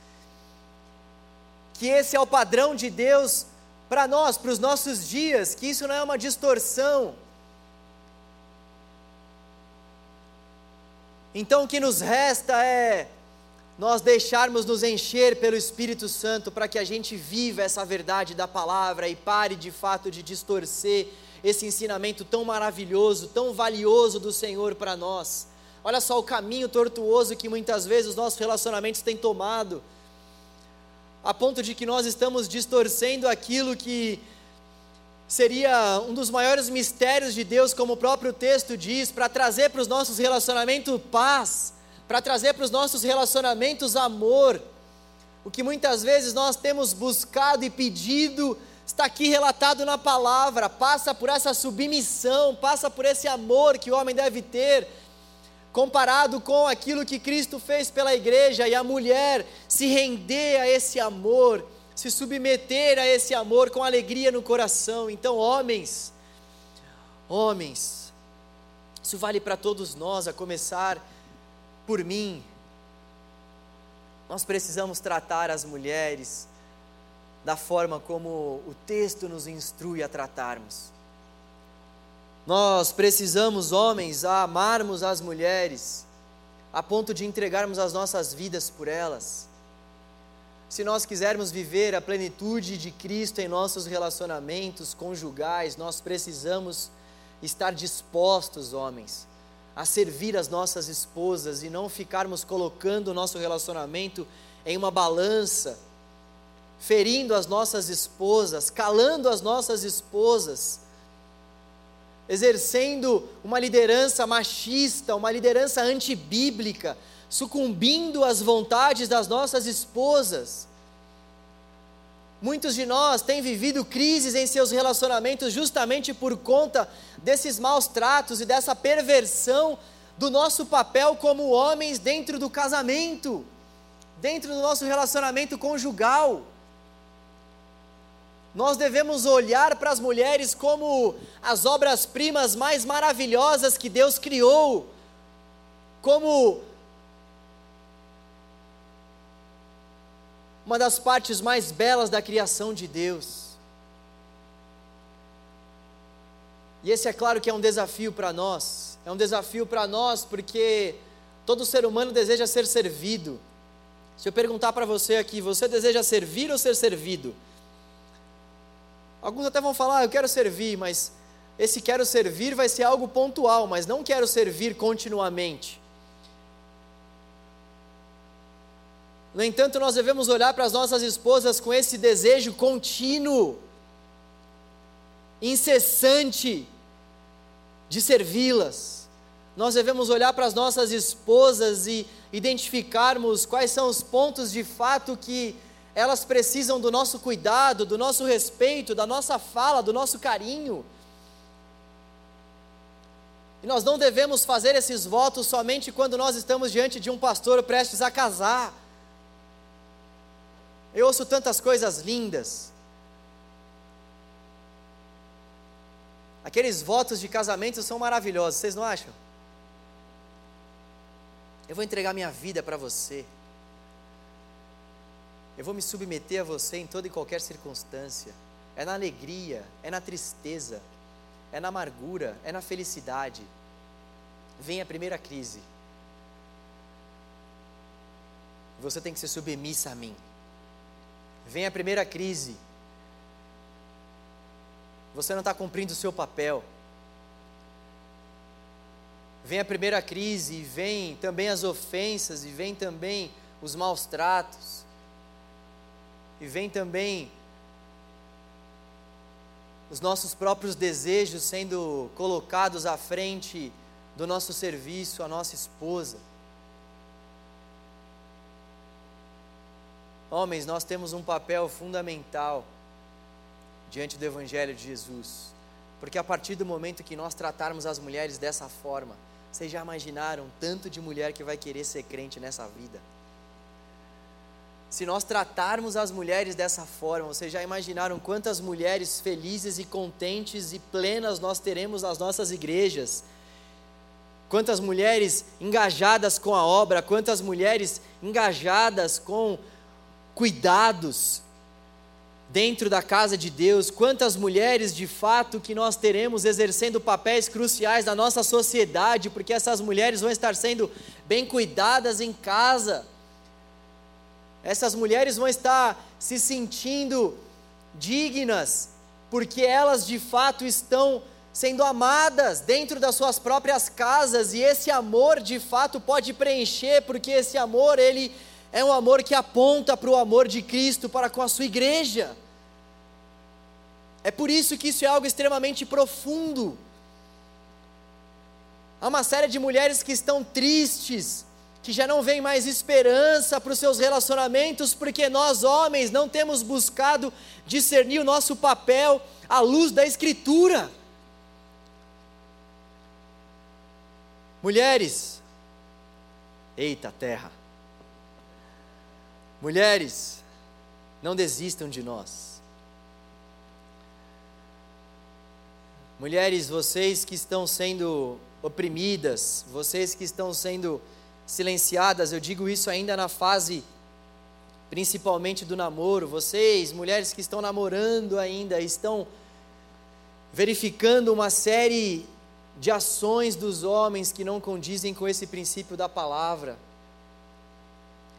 que esse é o padrão de Deus para nós, para os nossos dias, que isso não é uma distorção. Então o que nos resta é nós deixarmos nos encher pelo Espírito Santo para que a gente viva essa verdade da palavra e pare de fato de distorcer esse ensinamento tão maravilhoso, tão valioso do Senhor para nós. Olha só o caminho tortuoso que muitas vezes os nossos relacionamentos têm tomado, a ponto de que nós estamos distorcendo aquilo que seria um dos maiores mistérios de Deus, como o próprio texto diz, para trazer para os nossos relacionamentos paz, para trazer para os nossos relacionamentos amor. O que muitas vezes nós temos buscado e pedido está aqui relatado na palavra, passa por essa submissão, passa por esse amor que o homem deve ter, comparado com aquilo que Cristo fez pela igreja e a mulher se render a esse amor, se submeter a esse amor com alegria no coração. Então, homens, homens, isso vale para todos nós, a começar por mim. Nós precisamos tratar as mulheres da forma como o texto nos instrui a tratarmos. Nós precisamos, homens, a amarmos as mulheres, a ponto de entregarmos as nossas vidas por elas. Se nós quisermos viver a plenitude de Cristo em nossos relacionamentos conjugais, nós precisamos estar dispostos, homens, a servir as nossas esposas e não ficarmos colocando o nosso relacionamento em uma balança ferindo as nossas esposas, calando as nossas esposas, exercendo uma liderança machista, uma liderança antibíblica, sucumbindo às vontades das nossas esposas. Muitos de nós têm vivido crises em seus relacionamentos justamente por conta desses maus tratos e dessa perversão do nosso papel como homens dentro do casamento, dentro do nosso relacionamento conjugal. Nós devemos olhar para as mulheres como as obras-primas mais maravilhosas que Deus criou, como uma das partes mais belas da criação de Deus. E esse é claro que é um desafio para nós, é um desafio para nós porque todo ser humano deseja ser servido. Se eu perguntar para você aqui, você deseja servir ou ser servido? Alguns até vão falar, ah, eu quero servir, mas esse quero servir vai ser algo pontual, mas não quero servir continuamente. No entanto, nós devemos olhar para as nossas esposas com esse desejo contínuo, incessante, de servi-las. Nós devemos olhar para as nossas esposas e identificarmos quais são os pontos de fato que elas precisam do nosso cuidado, do nosso respeito, da nossa fala, do nosso carinho. E nós não devemos fazer esses votos somente quando nós estamos diante de um pastor prestes a casar. Eu ouço tantas coisas lindas. Aqueles votos de casamento são maravilhosos, vocês não acham? Eu vou entregar minha vida para você. Eu vou me submeter a você em toda e qualquer circunstância. É na alegria, é na tristeza, é na amargura, é na felicidade. Vem a primeira crise. Você tem que ser submissa a mim. Vem a primeira crise. Você não está cumprindo o seu papel. Vem a primeira crise, e vem também as ofensas, e vem também os maus tratos e vem também os nossos próprios desejos sendo colocados à frente do nosso serviço, a nossa esposa. Homens, nós temos um papel fundamental diante do Evangelho de Jesus, porque a partir do momento que nós tratarmos as mulheres dessa forma, vocês já imaginaram tanto de mulher que vai querer ser crente nessa vida? Se nós tratarmos as mulheres dessa forma, vocês já imaginaram quantas mulheres felizes e contentes e plenas nós teremos nas nossas igrejas? Quantas mulheres engajadas com a obra, quantas mulheres engajadas com cuidados dentro da casa de Deus, quantas mulheres de fato que nós teremos exercendo papéis cruciais na nossa sociedade, porque essas mulheres vão estar sendo bem cuidadas em casa essas mulheres vão estar se sentindo dignas, porque elas de fato estão sendo amadas dentro das suas próprias casas e esse amor de fato pode preencher, porque esse amor ele é um amor que aponta para o amor de Cristo para com a sua igreja. É por isso que isso é algo extremamente profundo. Há uma série de mulheres que estão tristes, que já não veem mais esperança para os seus relacionamentos, porque nós homens não temos buscado discernir o nosso papel à luz da Escritura. Mulheres, eita terra, mulheres, não desistam de nós. Mulheres, vocês que estão sendo oprimidas, vocês que estão sendo silenciadas, eu digo isso ainda na fase principalmente do namoro, vocês, mulheres que estão namorando ainda, estão verificando uma série de ações dos homens que não condizem com esse princípio da palavra,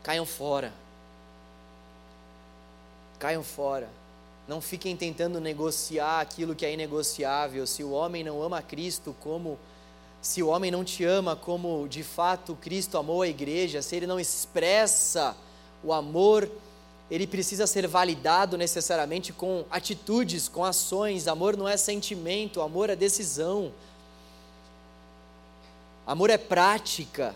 caiam fora. Caiam fora. Não fiquem tentando negociar aquilo que é inegociável. Se o homem não ama Cristo como se o homem não te ama como de fato Cristo amou a igreja, se ele não expressa o amor, ele precisa ser validado necessariamente com atitudes, com ações. Amor não é sentimento, amor é decisão. Amor é prática.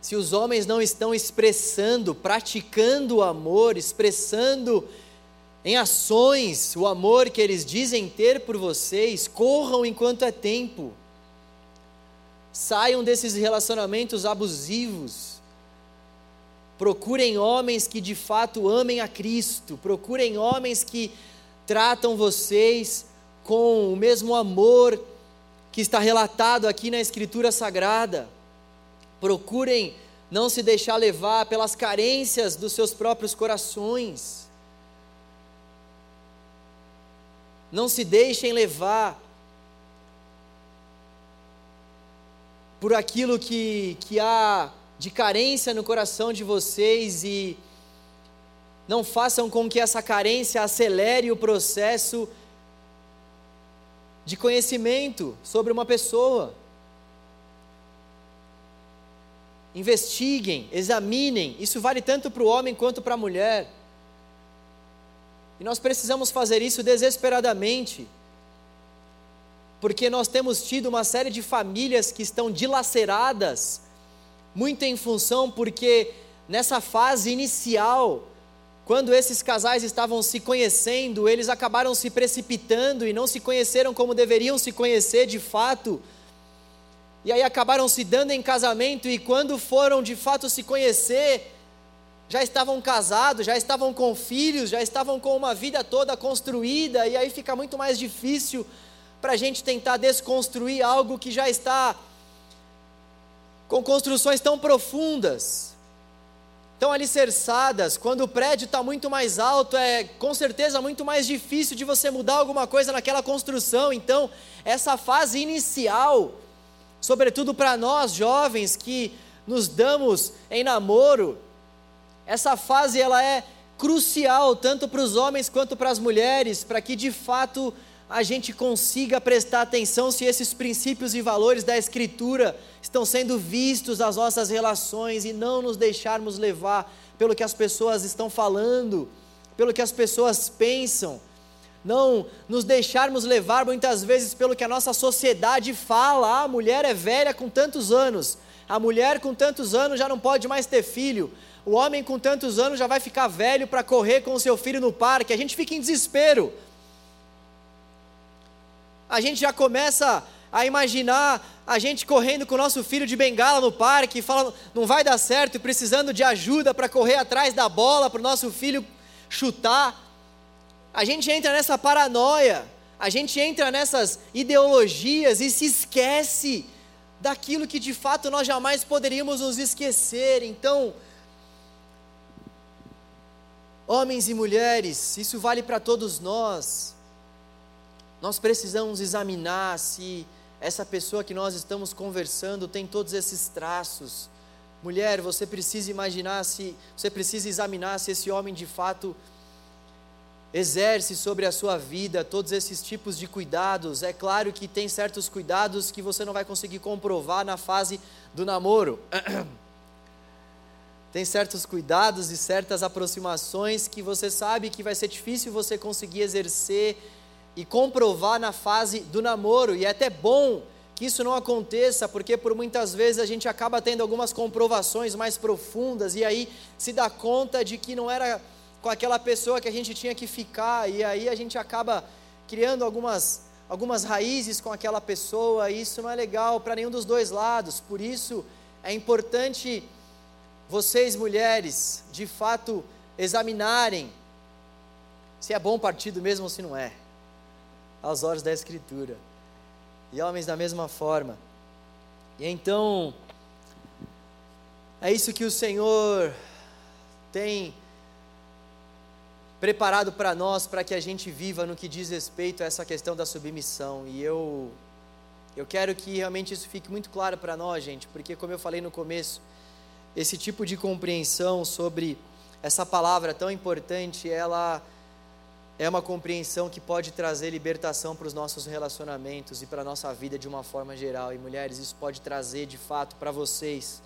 Se os homens não estão expressando, praticando o amor, expressando em ações o amor que eles dizem ter por vocês, corram enquanto é tempo. Saiam desses relacionamentos abusivos. Procurem homens que de fato amem a Cristo. Procurem homens que tratam vocês com o mesmo amor que está relatado aqui na Escritura Sagrada. Procurem não se deixar levar pelas carências dos seus próprios corações. Não se deixem levar por aquilo que, que há de carência no coração de vocês e não façam com que essa carência acelere o processo de conhecimento sobre uma pessoa. Investiguem, examinem, isso vale tanto para o homem quanto para a mulher. E nós precisamos fazer isso desesperadamente, porque nós temos tido uma série de famílias que estão dilaceradas, muito em função porque nessa fase inicial quando esses casais estavam se conhecendo, eles acabaram se precipitando e não se conheceram como deveriam se conhecer de fato. E aí acabaram se dando em casamento e quando foram de fato se conhecer, já estavam casados, já estavam com filhos, já estavam com uma vida toda construída, e aí fica muito mais difícil para a gente tentar desconstruir algo que já está com construções tão profundas tão alicerçadas, quando o prédio está muito mais alto, é com certeza muito mais difícil de você mudar alguma coisa naquela construção. Então, essa fase inicial, sobretudo para nós jovens que nos damos em namoro, essa fase ela é crucial tanto para os homens quanto para as mulheres, para que de fato a gente consiga prestar atenção se esses princípios e valores da Escritura estão sendo vistos nas nossas relações e não nos deixarmos levar pelo que as pessoas estão falando, pelo que as pessoas pensam, não nos deixarmos levar muitas vezes pelo que a nossa sociedade fala. Ah, a mulher é velha com tantos anos, a mulher com tantos anos já não pode mais ter filho, o homem com tantos anos já vai ficar velho para correr com o seu filho no parque. A gente fica em desespero a gente já começa a imaginar a gente correndo com o nosso filho de bengala no parque, falando, não vai dar certo, precisando de ajuda para correr atrás da bola para o nosso filho chutar. A gente entra nessa paranoia, a gente entra nessas ideologias e se esquece daquilo que de fato nós jamais poderíamos nos esquecer. Então, homens e mulheres, isso vale para todos nós. Nós precisamos examinar se essa pessoa que nós estamos conversando tem todos esses traços. Mulher, você precisa imaginar se, você precisa examinar se esse homem de fato exerce sobre a sua vida todos esses tipos de cuidados. É claro que tem certos cuidados que você não vai conseguir comprovar na fase do namoro. <clears throat> Tem certos cuidados e certas aproximações que você sabe que vai ser difícil você conseguir exercer e comprovar na fase do namoro. E é até bom que isso não aconteça, porque por muitas vezes a gente acaba tendo algumas comprovações mais profundas e aí se dá conta de que não era com aquela pessoa que a gente tinha que ficar, e aí a gente acaba criando algumas, algumas raízes com aquela pessoa, e isso não é legal para nenhum dos dois lados. Por isso é importante vocês, mulheres, de fato examinarem se é bom partido mesmo ou se não é, aos olhos da Escritura. E homens da mesma forma. E então, é isso que o Senhor tem preparado para nós, para que a gente viva no que diz respeito a essa questão da submissão. E eu, eu quero que realmente isso fique muito claro para nós, gente, porque, como eu falei no começo, esse tipo de compreensão sobre essa palavra tão importante, ela é uma compreensão que pode trazer libertação para os nossos relacionamentos e para a nossa vida de uma forma geral. E mulheres, isso pode trazer de fato para vocês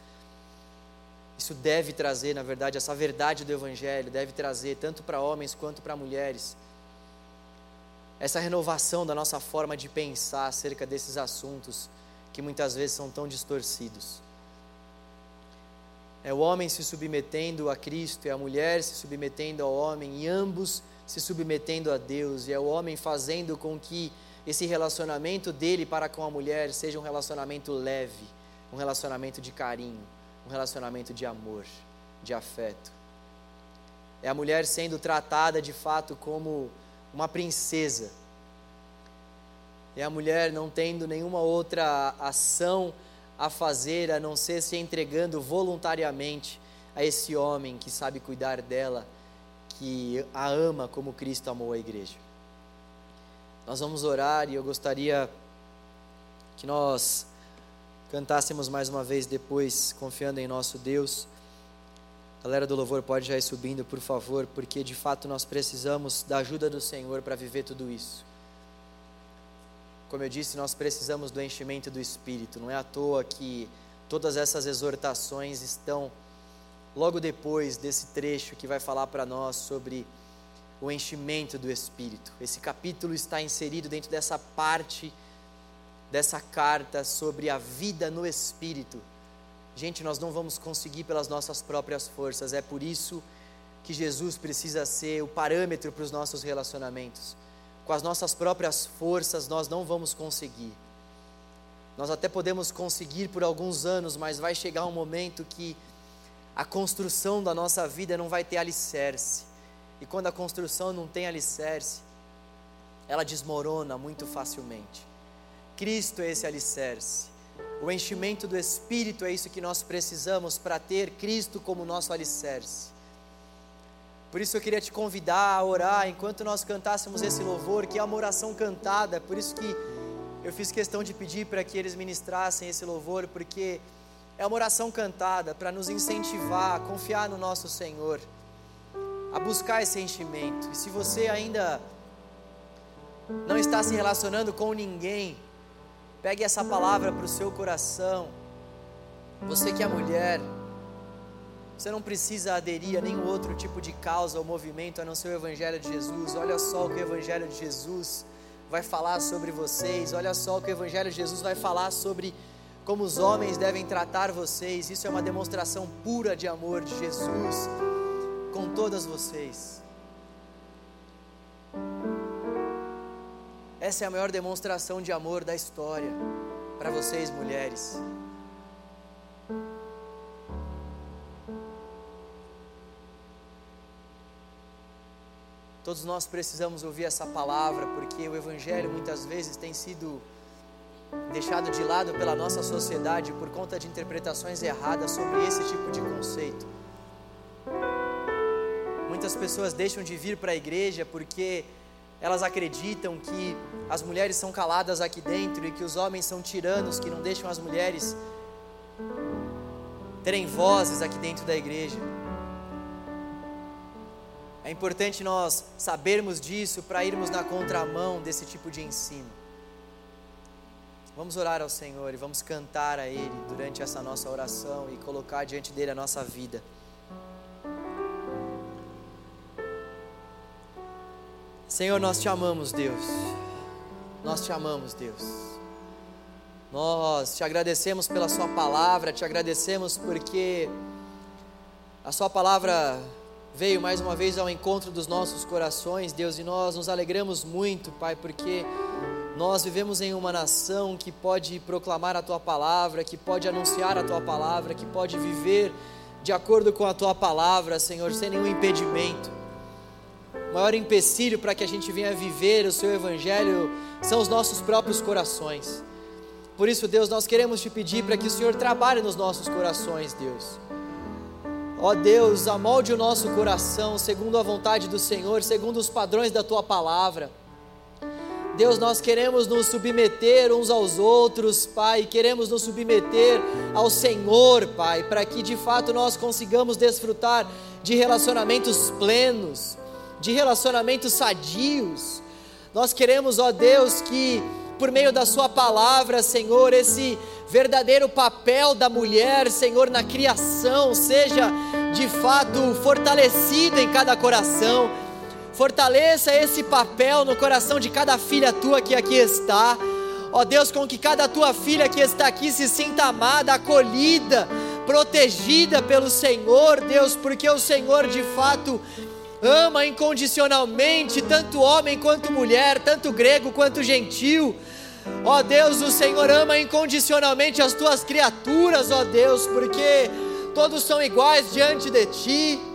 isso deve trazer, na verdade, essa verdade do Evangelho, deve trazer tanto para homens quanto para mulheres, essa renovação da nossa forma de pensar acerca desses assuntos que muitas vezes são tão distorcidos. É o homem se submetendo a Cristo e a mulher se submetendo ao homem, e ambos se submetendo a Deus, e é o homem fazendo com que esse relacionamento dele para com a mulher seja um relacionamento leve, um relacionamento de carinho um relacionamento de amor, de afeto. É a mulher sendo tratada de fato como uma princesa. É a mulher não tendo nenhuma outra ação a fazer a não ser se entregando voluntariamente a esse homem que sabe cuidar dela, que a ama como Cristo amou a igreja. Nós vamos orar e eu gostaria que nós cantássemos mais uma vez depois, confiando em nosso Deus. Galera do louvor, pode já ir subindo, por favor, porque de fato nós precisamos da ajuda do Senhor para viver tudo isso. Como eu disse, nós precisamos do enchimento do Espírito. Não é à toa que todas essas exortações estão logo depois desse trecho que vai falar para nós sobre o enchimento do Espírito. Esse capítulo está inserido dentro dessa parte dessa carta sobre a vida no Espírito. Gente, nós não vamos conseguir pelas nossas próprias forças, é por isso que Jesus precisa ser o parâmetro para os nossos relacionamentos. Com as nossas próprias forças, nós não vamos conseguir. Nós até podemos conseguir por alguns anos, mas vai chegar um momento que a construção da nossa vida não vai ter alicerce. E quando a construção não tem alicerce, ela desmorona muito facilmente. Cristo é esse alicerce. O enchimento do Espírito é isso que nós precisamos para ter Cristo como nosso alicerce. Por isso eu queria te convidar a orar enquanto nós cantássemos esse louvor, que é uma oração cantada. Por isso que eu fiz questão de pedir para que eles ministrassem esse louvor, porque é uma oração cantada para nos incentivar a confiar no nosso Senhor, a buscar esse enchimento. E se você ainda não está se relacionando com ninguém, Pegue essa palavra para o seu coração. Você que é mulher, você não precisa aderir a nenhum outro tipo de causa ou movimento a não ser o Evangelho de Jesus. Olha só o que o Evangelho de Jesus vai falar sobre vocês. Olha só o que o Evangelho de Jesus vai falar sobre como os homens devem tratar vocês. Isso é uma demonstração pura de amor de Jesus com todas vocês. Essa é a maior demonstração de amor da história para vocês, mulheres. Todos nós precisamos ouvir essa palavra, porque o Evangelho muitas vezes tem sido deixado de lado pela nossa sociedade por conta de interpretações erradas sobre esse tipo de conceito. Muitas pessoas deixam de vir para a igreja porque elas acreditam que as mulheres são caladas aqui dentro e que os homens são tiranos que não deixam as mulheres terem vozes aqui dentro da igreja. É importante nós sabermos disso para irmos na contramão desse tipo de ensino. Vamos orar ao Senhor e vamos cantar a Ele durante essa nossa oração e colocar diante dele a nossa vida. Senhor, nós te amamos, Deus. Nós te amamos, Deus. Nós te agradecemos pela Sua palavra, te agradecemos porque a Sua palavra veio mais uma vez ao encontro dos nossos corações, Deus, e nós nos alegramos muito, Pai, porque nós vivemos em uma nação que pode proclamar a Tua palavra, que pode anunciar a Tua palavra, que pode viver de acordo com a Tua palavra, Senhor, sem nenhum impedimento. O maior empecilho para que a gente venha viver o Seu Evangelho são os nossos próprios corações. Por isso, Deus, nós queremos te pedir para que o Senhor trabalhe nos nossos corações, Deus. Ó Deus, amolde o nosso coração segundo a vontade do Senhor, segundo os padrões da tua palavra. Deus, nós queremos nos submeter uns aos outros, Pai, queremos nos submeter ao Senhor, Pai, para que de fato nós consigamos desfrutar de relacionamentos plenos de relacionamentos sadios. Nós queremos, ó Deus, que por meio da Sua palavra, Senhor, esse verdadeiro papel da mulher, Senhor, na criação, seja de fato fortalecido em cada coração. Fortaleça esse papel no coração de cada filha tua que aqui está. Ó Deus, com que cada tua filha que está aqui se sinta amada, acolhida, protegida pelo Senhor, Deus, porque o Senhor de fato ama incondicionalmente tanto homem quanto mulher, tanto grego quanto gentil. Ó Deus, o Senhor ama incondicionalmente as tuas criaturas, ó Deus, porque todos são iguais diante de ti.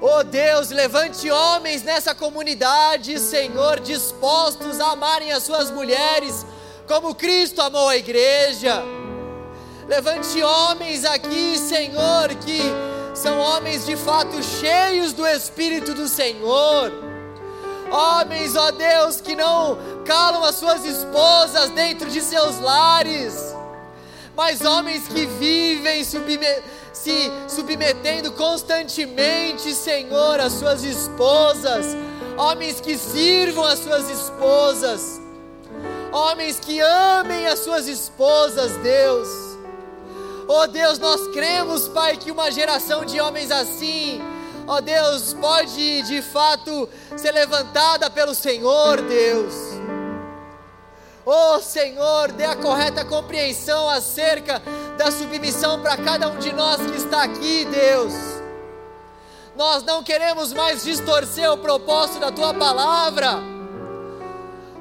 Ó Deus, levante homens nessa comunidade, Senhor, dispostos a amarem as suas mulheres como Cristo amou a igreja. Levante homens aqui, Senhor, que são homens de fato cheios do Espírito do Senhor. Homens, ó Deus, que não calam as suas esposas dentro de seus lares, mas homens que vivem submet se submetendo constantemente, Senhor, às suas esposas, homens que sirvam as suas esposas, homens que amem as suas esposas, Deus. Oh Deus, nós cremos, Pai, que uma geração de homens assim, ó oh Deus, pode de fato ser levantada pelo Senhor, Deus. Oh Senhor, dê a correta compreensão acerca da submissão para cada um de nós que está aqui, Deus. Nós não queremos mais distorcer o propósito da tua palavra.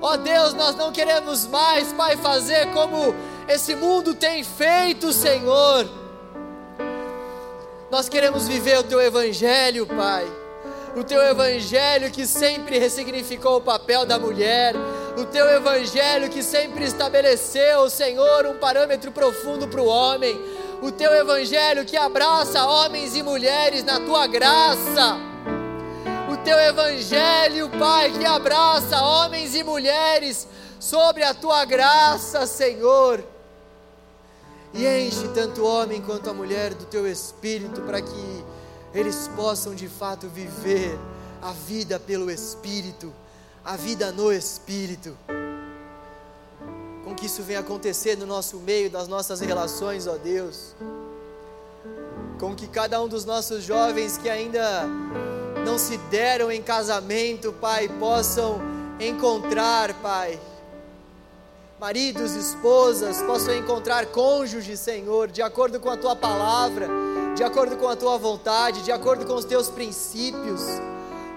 Ó oh Deus, nós não queremos mais, Pai, fazer como esse mundo tem feito, Senhor. Nós queremos viver o Teu Evangelho, Pai. O Teu Evangelho que sempre ressignificou o papel da mulher. O Teu Evangelho que sempre estabeleceu, Senhor, um parâmetro profundo para o homem. O Teu Evangelho que abraça homens e mulheres na Tua graça. O Teu Evangelho, Pai, que abraça homens e mulheres sobre a Tua graça, Senhor e enche tanto o homem quanto a mulher do teu espírito, para que eles possam de fato viver a vida pelo espírito, a vida no espírito. Com que isso venha acontecer no nosso meio, nas nossas relações, ó Deus. Com que cada um dos nossos jovens que ainda não se deram em casamento, Pai, possam encontrar, Pai, maridos, esposas, possam encontrar cônjuges, Senhor, de acordo com a tua palavra, de acordo com a tua vontade, de acordo com os teus princípios.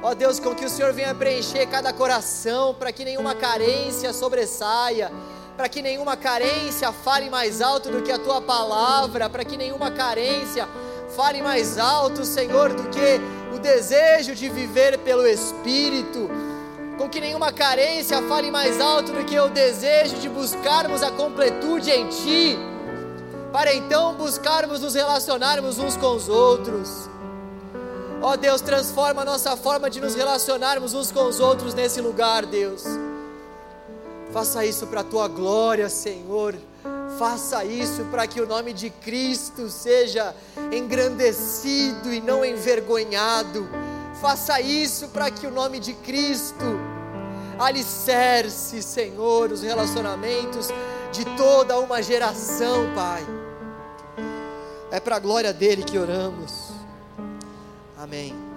Ó Deus, com que o Senhor venha preencher cada coração, para que nenhuma carência sobressaia, para que nenhuma carência fale mais alto do que a tua palavra, para que nenhuma carência fale mais alto, Senhor, do que o desejo de viver pelo Espírito com que nenhuma carência fale mais alto do que o desejo de buscarmos a completude em Ti, para então buscarmos nos relacionarmos uns com os outros. Ó oh Deus, transforma a nossa forma de nos relacionarmos uns com os outros nesse lugar, Deus. Faça isso para a tua glória, Senhor. Faça isso para que o nome de Cristo seja engrandecido e não envergonhado. Faça isso para que o nome de Cristo alicerce, Senhor, os relacionamentos de toda uma geração, Pai. É para a glória dele que oramos. Amém.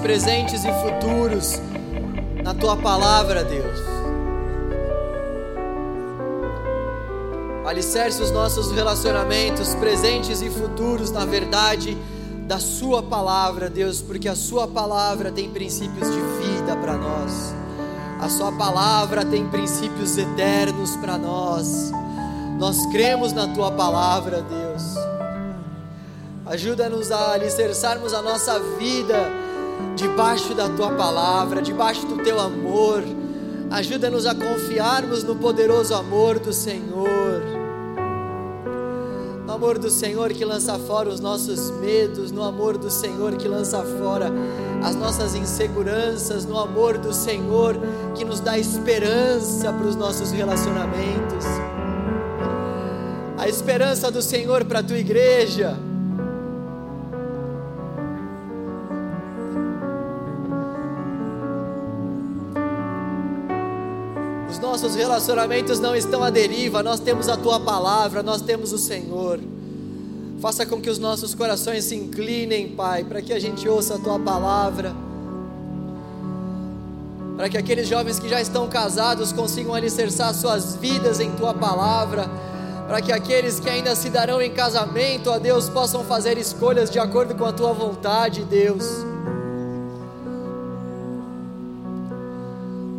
Presentes e futuros na tua palavra, Deus. Alicerce os nossos relacionamentos presentes e futuros na verdade da Sua palavra, Deus, porque a Sua palavra tem princípios de vida para nós, a Sua palavra tem princípios eternos para nós. Nós cremos na Tua palavra, Deus. Ajuda-nos a alicerçarmos a nossa vida debaixo da Tua palavra, debaixo do Teu amor. Ajuda-nos a confiarmos no poderoso amor do Senhor no amor do Senhor que lança fora os nossos medos, no amor do Senhor que lança fora as nossas inseguranças, no amor do Senhor que nos dá esperança para os nossos relacionamentos. A esperança do Senhor para a tua igreja. Nossos relacionamentos não estão à deriva, nós temos a tua palavra, nós temos o Senhor. Faça com que os nossos corações se inclinem, Pai, para que a gente ouça a tua palavra. Para que aqueles jovens que já estão casados consigam alicerçar suas vidas em tua palavra. Para que aqueles que ainda se darão em casamento, ó Deus, possam fazer escolhas de acordo com a tua vontade, Deus.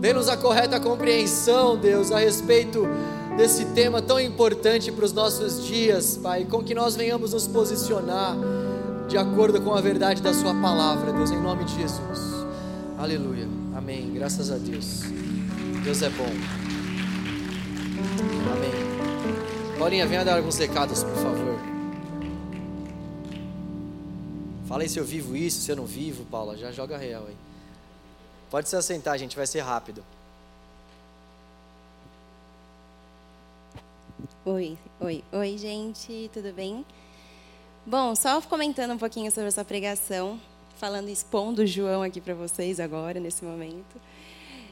Dê-nos a correta compreensão, Deus, a respeito desse tema tão importante para os nossos dias, Pai, com que nós venhamos nos posicionar de acordo com a verdade da Sua palavra, Deus, em nome de Jesus. Aleluia. Amém. Graças a Deus. Deus é bom. Amém. Paulinha, venha dar alguns recados, por favor. Fala aí se eu vivo isso, se eu não vivo, Paula. Já joga real aí. Pode se assentar, gente, vai ser rápido. Oi, oi, oi, gente, tudo bem? Bom, só comentando um pouquinho sobre essa pregação, falando, expondo o João aqui para vocês agora, nesse momento.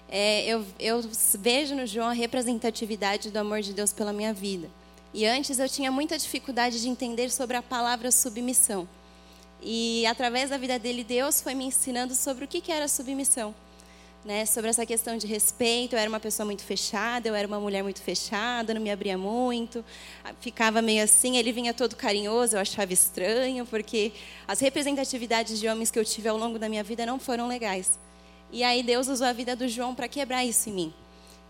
É, eu, eu vejo no João a representatividade do amor de Deus pela minha vida. E antes eu tinha muita dificuldade de entender sobre a palavra submissão. E através da vida dele, Deus foi me ensinando sobre o que era submissão né, sobre essa questão de respeito. Eu era uma pessoa muito fechada, eu era uma mulher muito fechada, não me abria muito, ficava meio assim. Ele vinha todo carinhoso, eu achava estranho, porque as representatividades de homens que eu tive ao longo da minha vida não foram legais. E aí Deus usou a vida do João para quebrar isso em mim.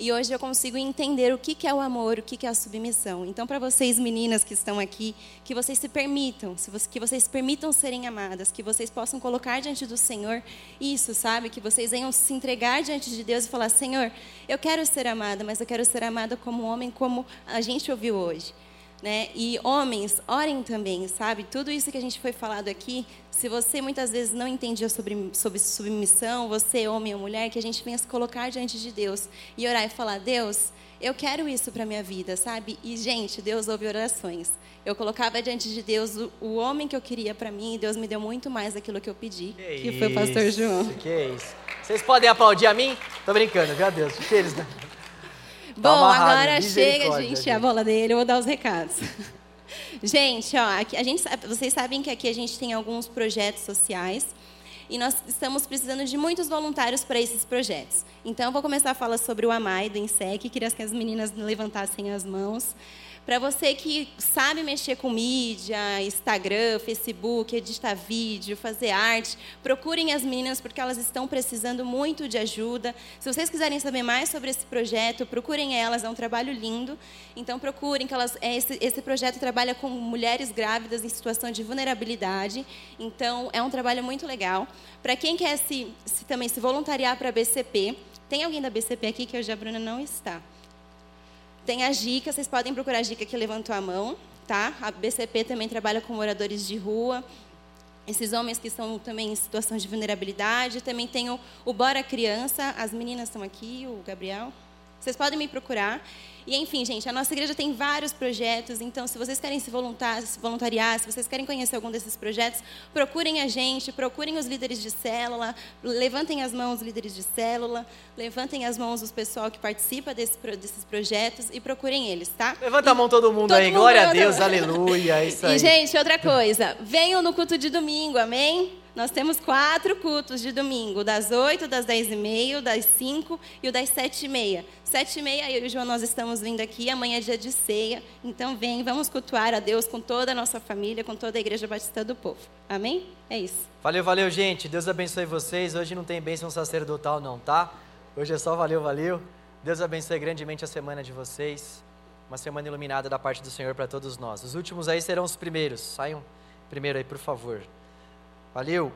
E hoje eu consigo entender o que é o amor, o que é a submissão. Então, para vocês meninas que estão aqui, que vocês se permitam, que vocês permitam serem amadas, que vocês possam colocar diante do Senhor isso, sabe? Que vocês venham se entregar diante de Deus e falar: Senhor, eu quero ser amada, mas eu quero ser amada como homem, como a gente ouviu hoje. Né? E homens, orem também, sabe? Tudo isso que a gente foi falado aqui, se você muitas vezes não entendia sobre, sobre submissão, você, homem ou mulher, que a gente venha se colocar diante de Deus e orar e falar: Deus, eu quero isso para minha vida, sabe? E, gente, Deus ouve orações. Eu colocava diante de Deus o, o homem que eu queria para mim e Deus me deu muito mais daquilo que eu pedi, que, que foi o pastor João. Que é isso. Vocês podem aplaudir a mim? Tô brincando, viu, Deus? Eles, né? Bom, amarrado, agora chega de encher a bola dele, eu vou dar os recados. <laughs> Gente, ó, aqui, a gente, vocês sabem que aqui a gente tem alguns projetos sociais e nós estamos precisando de muitos voluntários para esses projetos. Então, eu vou começar a falar sobre o AMAI do INSEC, queria que as meninas levantassem as mãos. Para você que sabe mexer com mídia, Instagram, Facebook, editar vídeo, fazer arte, procurem as meninas porque elas estão precisando muito de ajuda. Se vocês quiserem saber mais sobre esse projeto, procurem elas, é um trabalho lindo. Então procurem que elas é, esse, esse projeto trabalha com mulheres grávidas em situação de vulnerabilidade. Então é um trabalho muito legal. Para quem quer se, se também se voluntariar para a BCP, tem alguém da BCP aqui que hoje a Bruna não está. Tem a Gica, vocês podem procurar a Gica que levantou a mão, tá? A BCP também trabalha com moradores de rua, esses homens que estão também em situação de vulnerabilidade. Também tem o, o Bora Criança, as meninas estão aqui, o Gabriel. Vocês podem me procurar. E enfim, gente, a nossa igreja tem vários projetos, então se vocês querem se voluntariar, se voluntariar, se vocês querem conhecer algum desses projetos, procurem a gente, procurem os líderes de célula, levantem as mãos os líderes de célula, levantem as mãos os pessoal que participa desse, desses projetos e procurem eles, tá? Levanta a mão todo mundo Todo aí, mundo glória a Deus, aleluia, é isso aí. E, gente, outra coisa, venham no culto de domingo, amém? Nós temos quatro cultos de domingo, das 8, das 10 e meia, das 5 e o das 7 e meia. 7 e meia, eu e o João, nós estamos vindo aqui, amanhã é dia de ceia. Então, vem, vamos cultuar a Deus com toda a nossa família, com toda a Igreja Batista do Povo. Amém? É isso. Valeu, valeu, gente. Deus abençoe vocês. Hoje não tem bênção sacerdotal, não, tá? Hoje é só valeu, valeu. Deus abençoe grandemente a semana de vocês. Uma semana iluminada da parte do Senhor para todos nós. Os últimos aí serão os primeiros. Saiam primeiro aí, por favor. Valeu.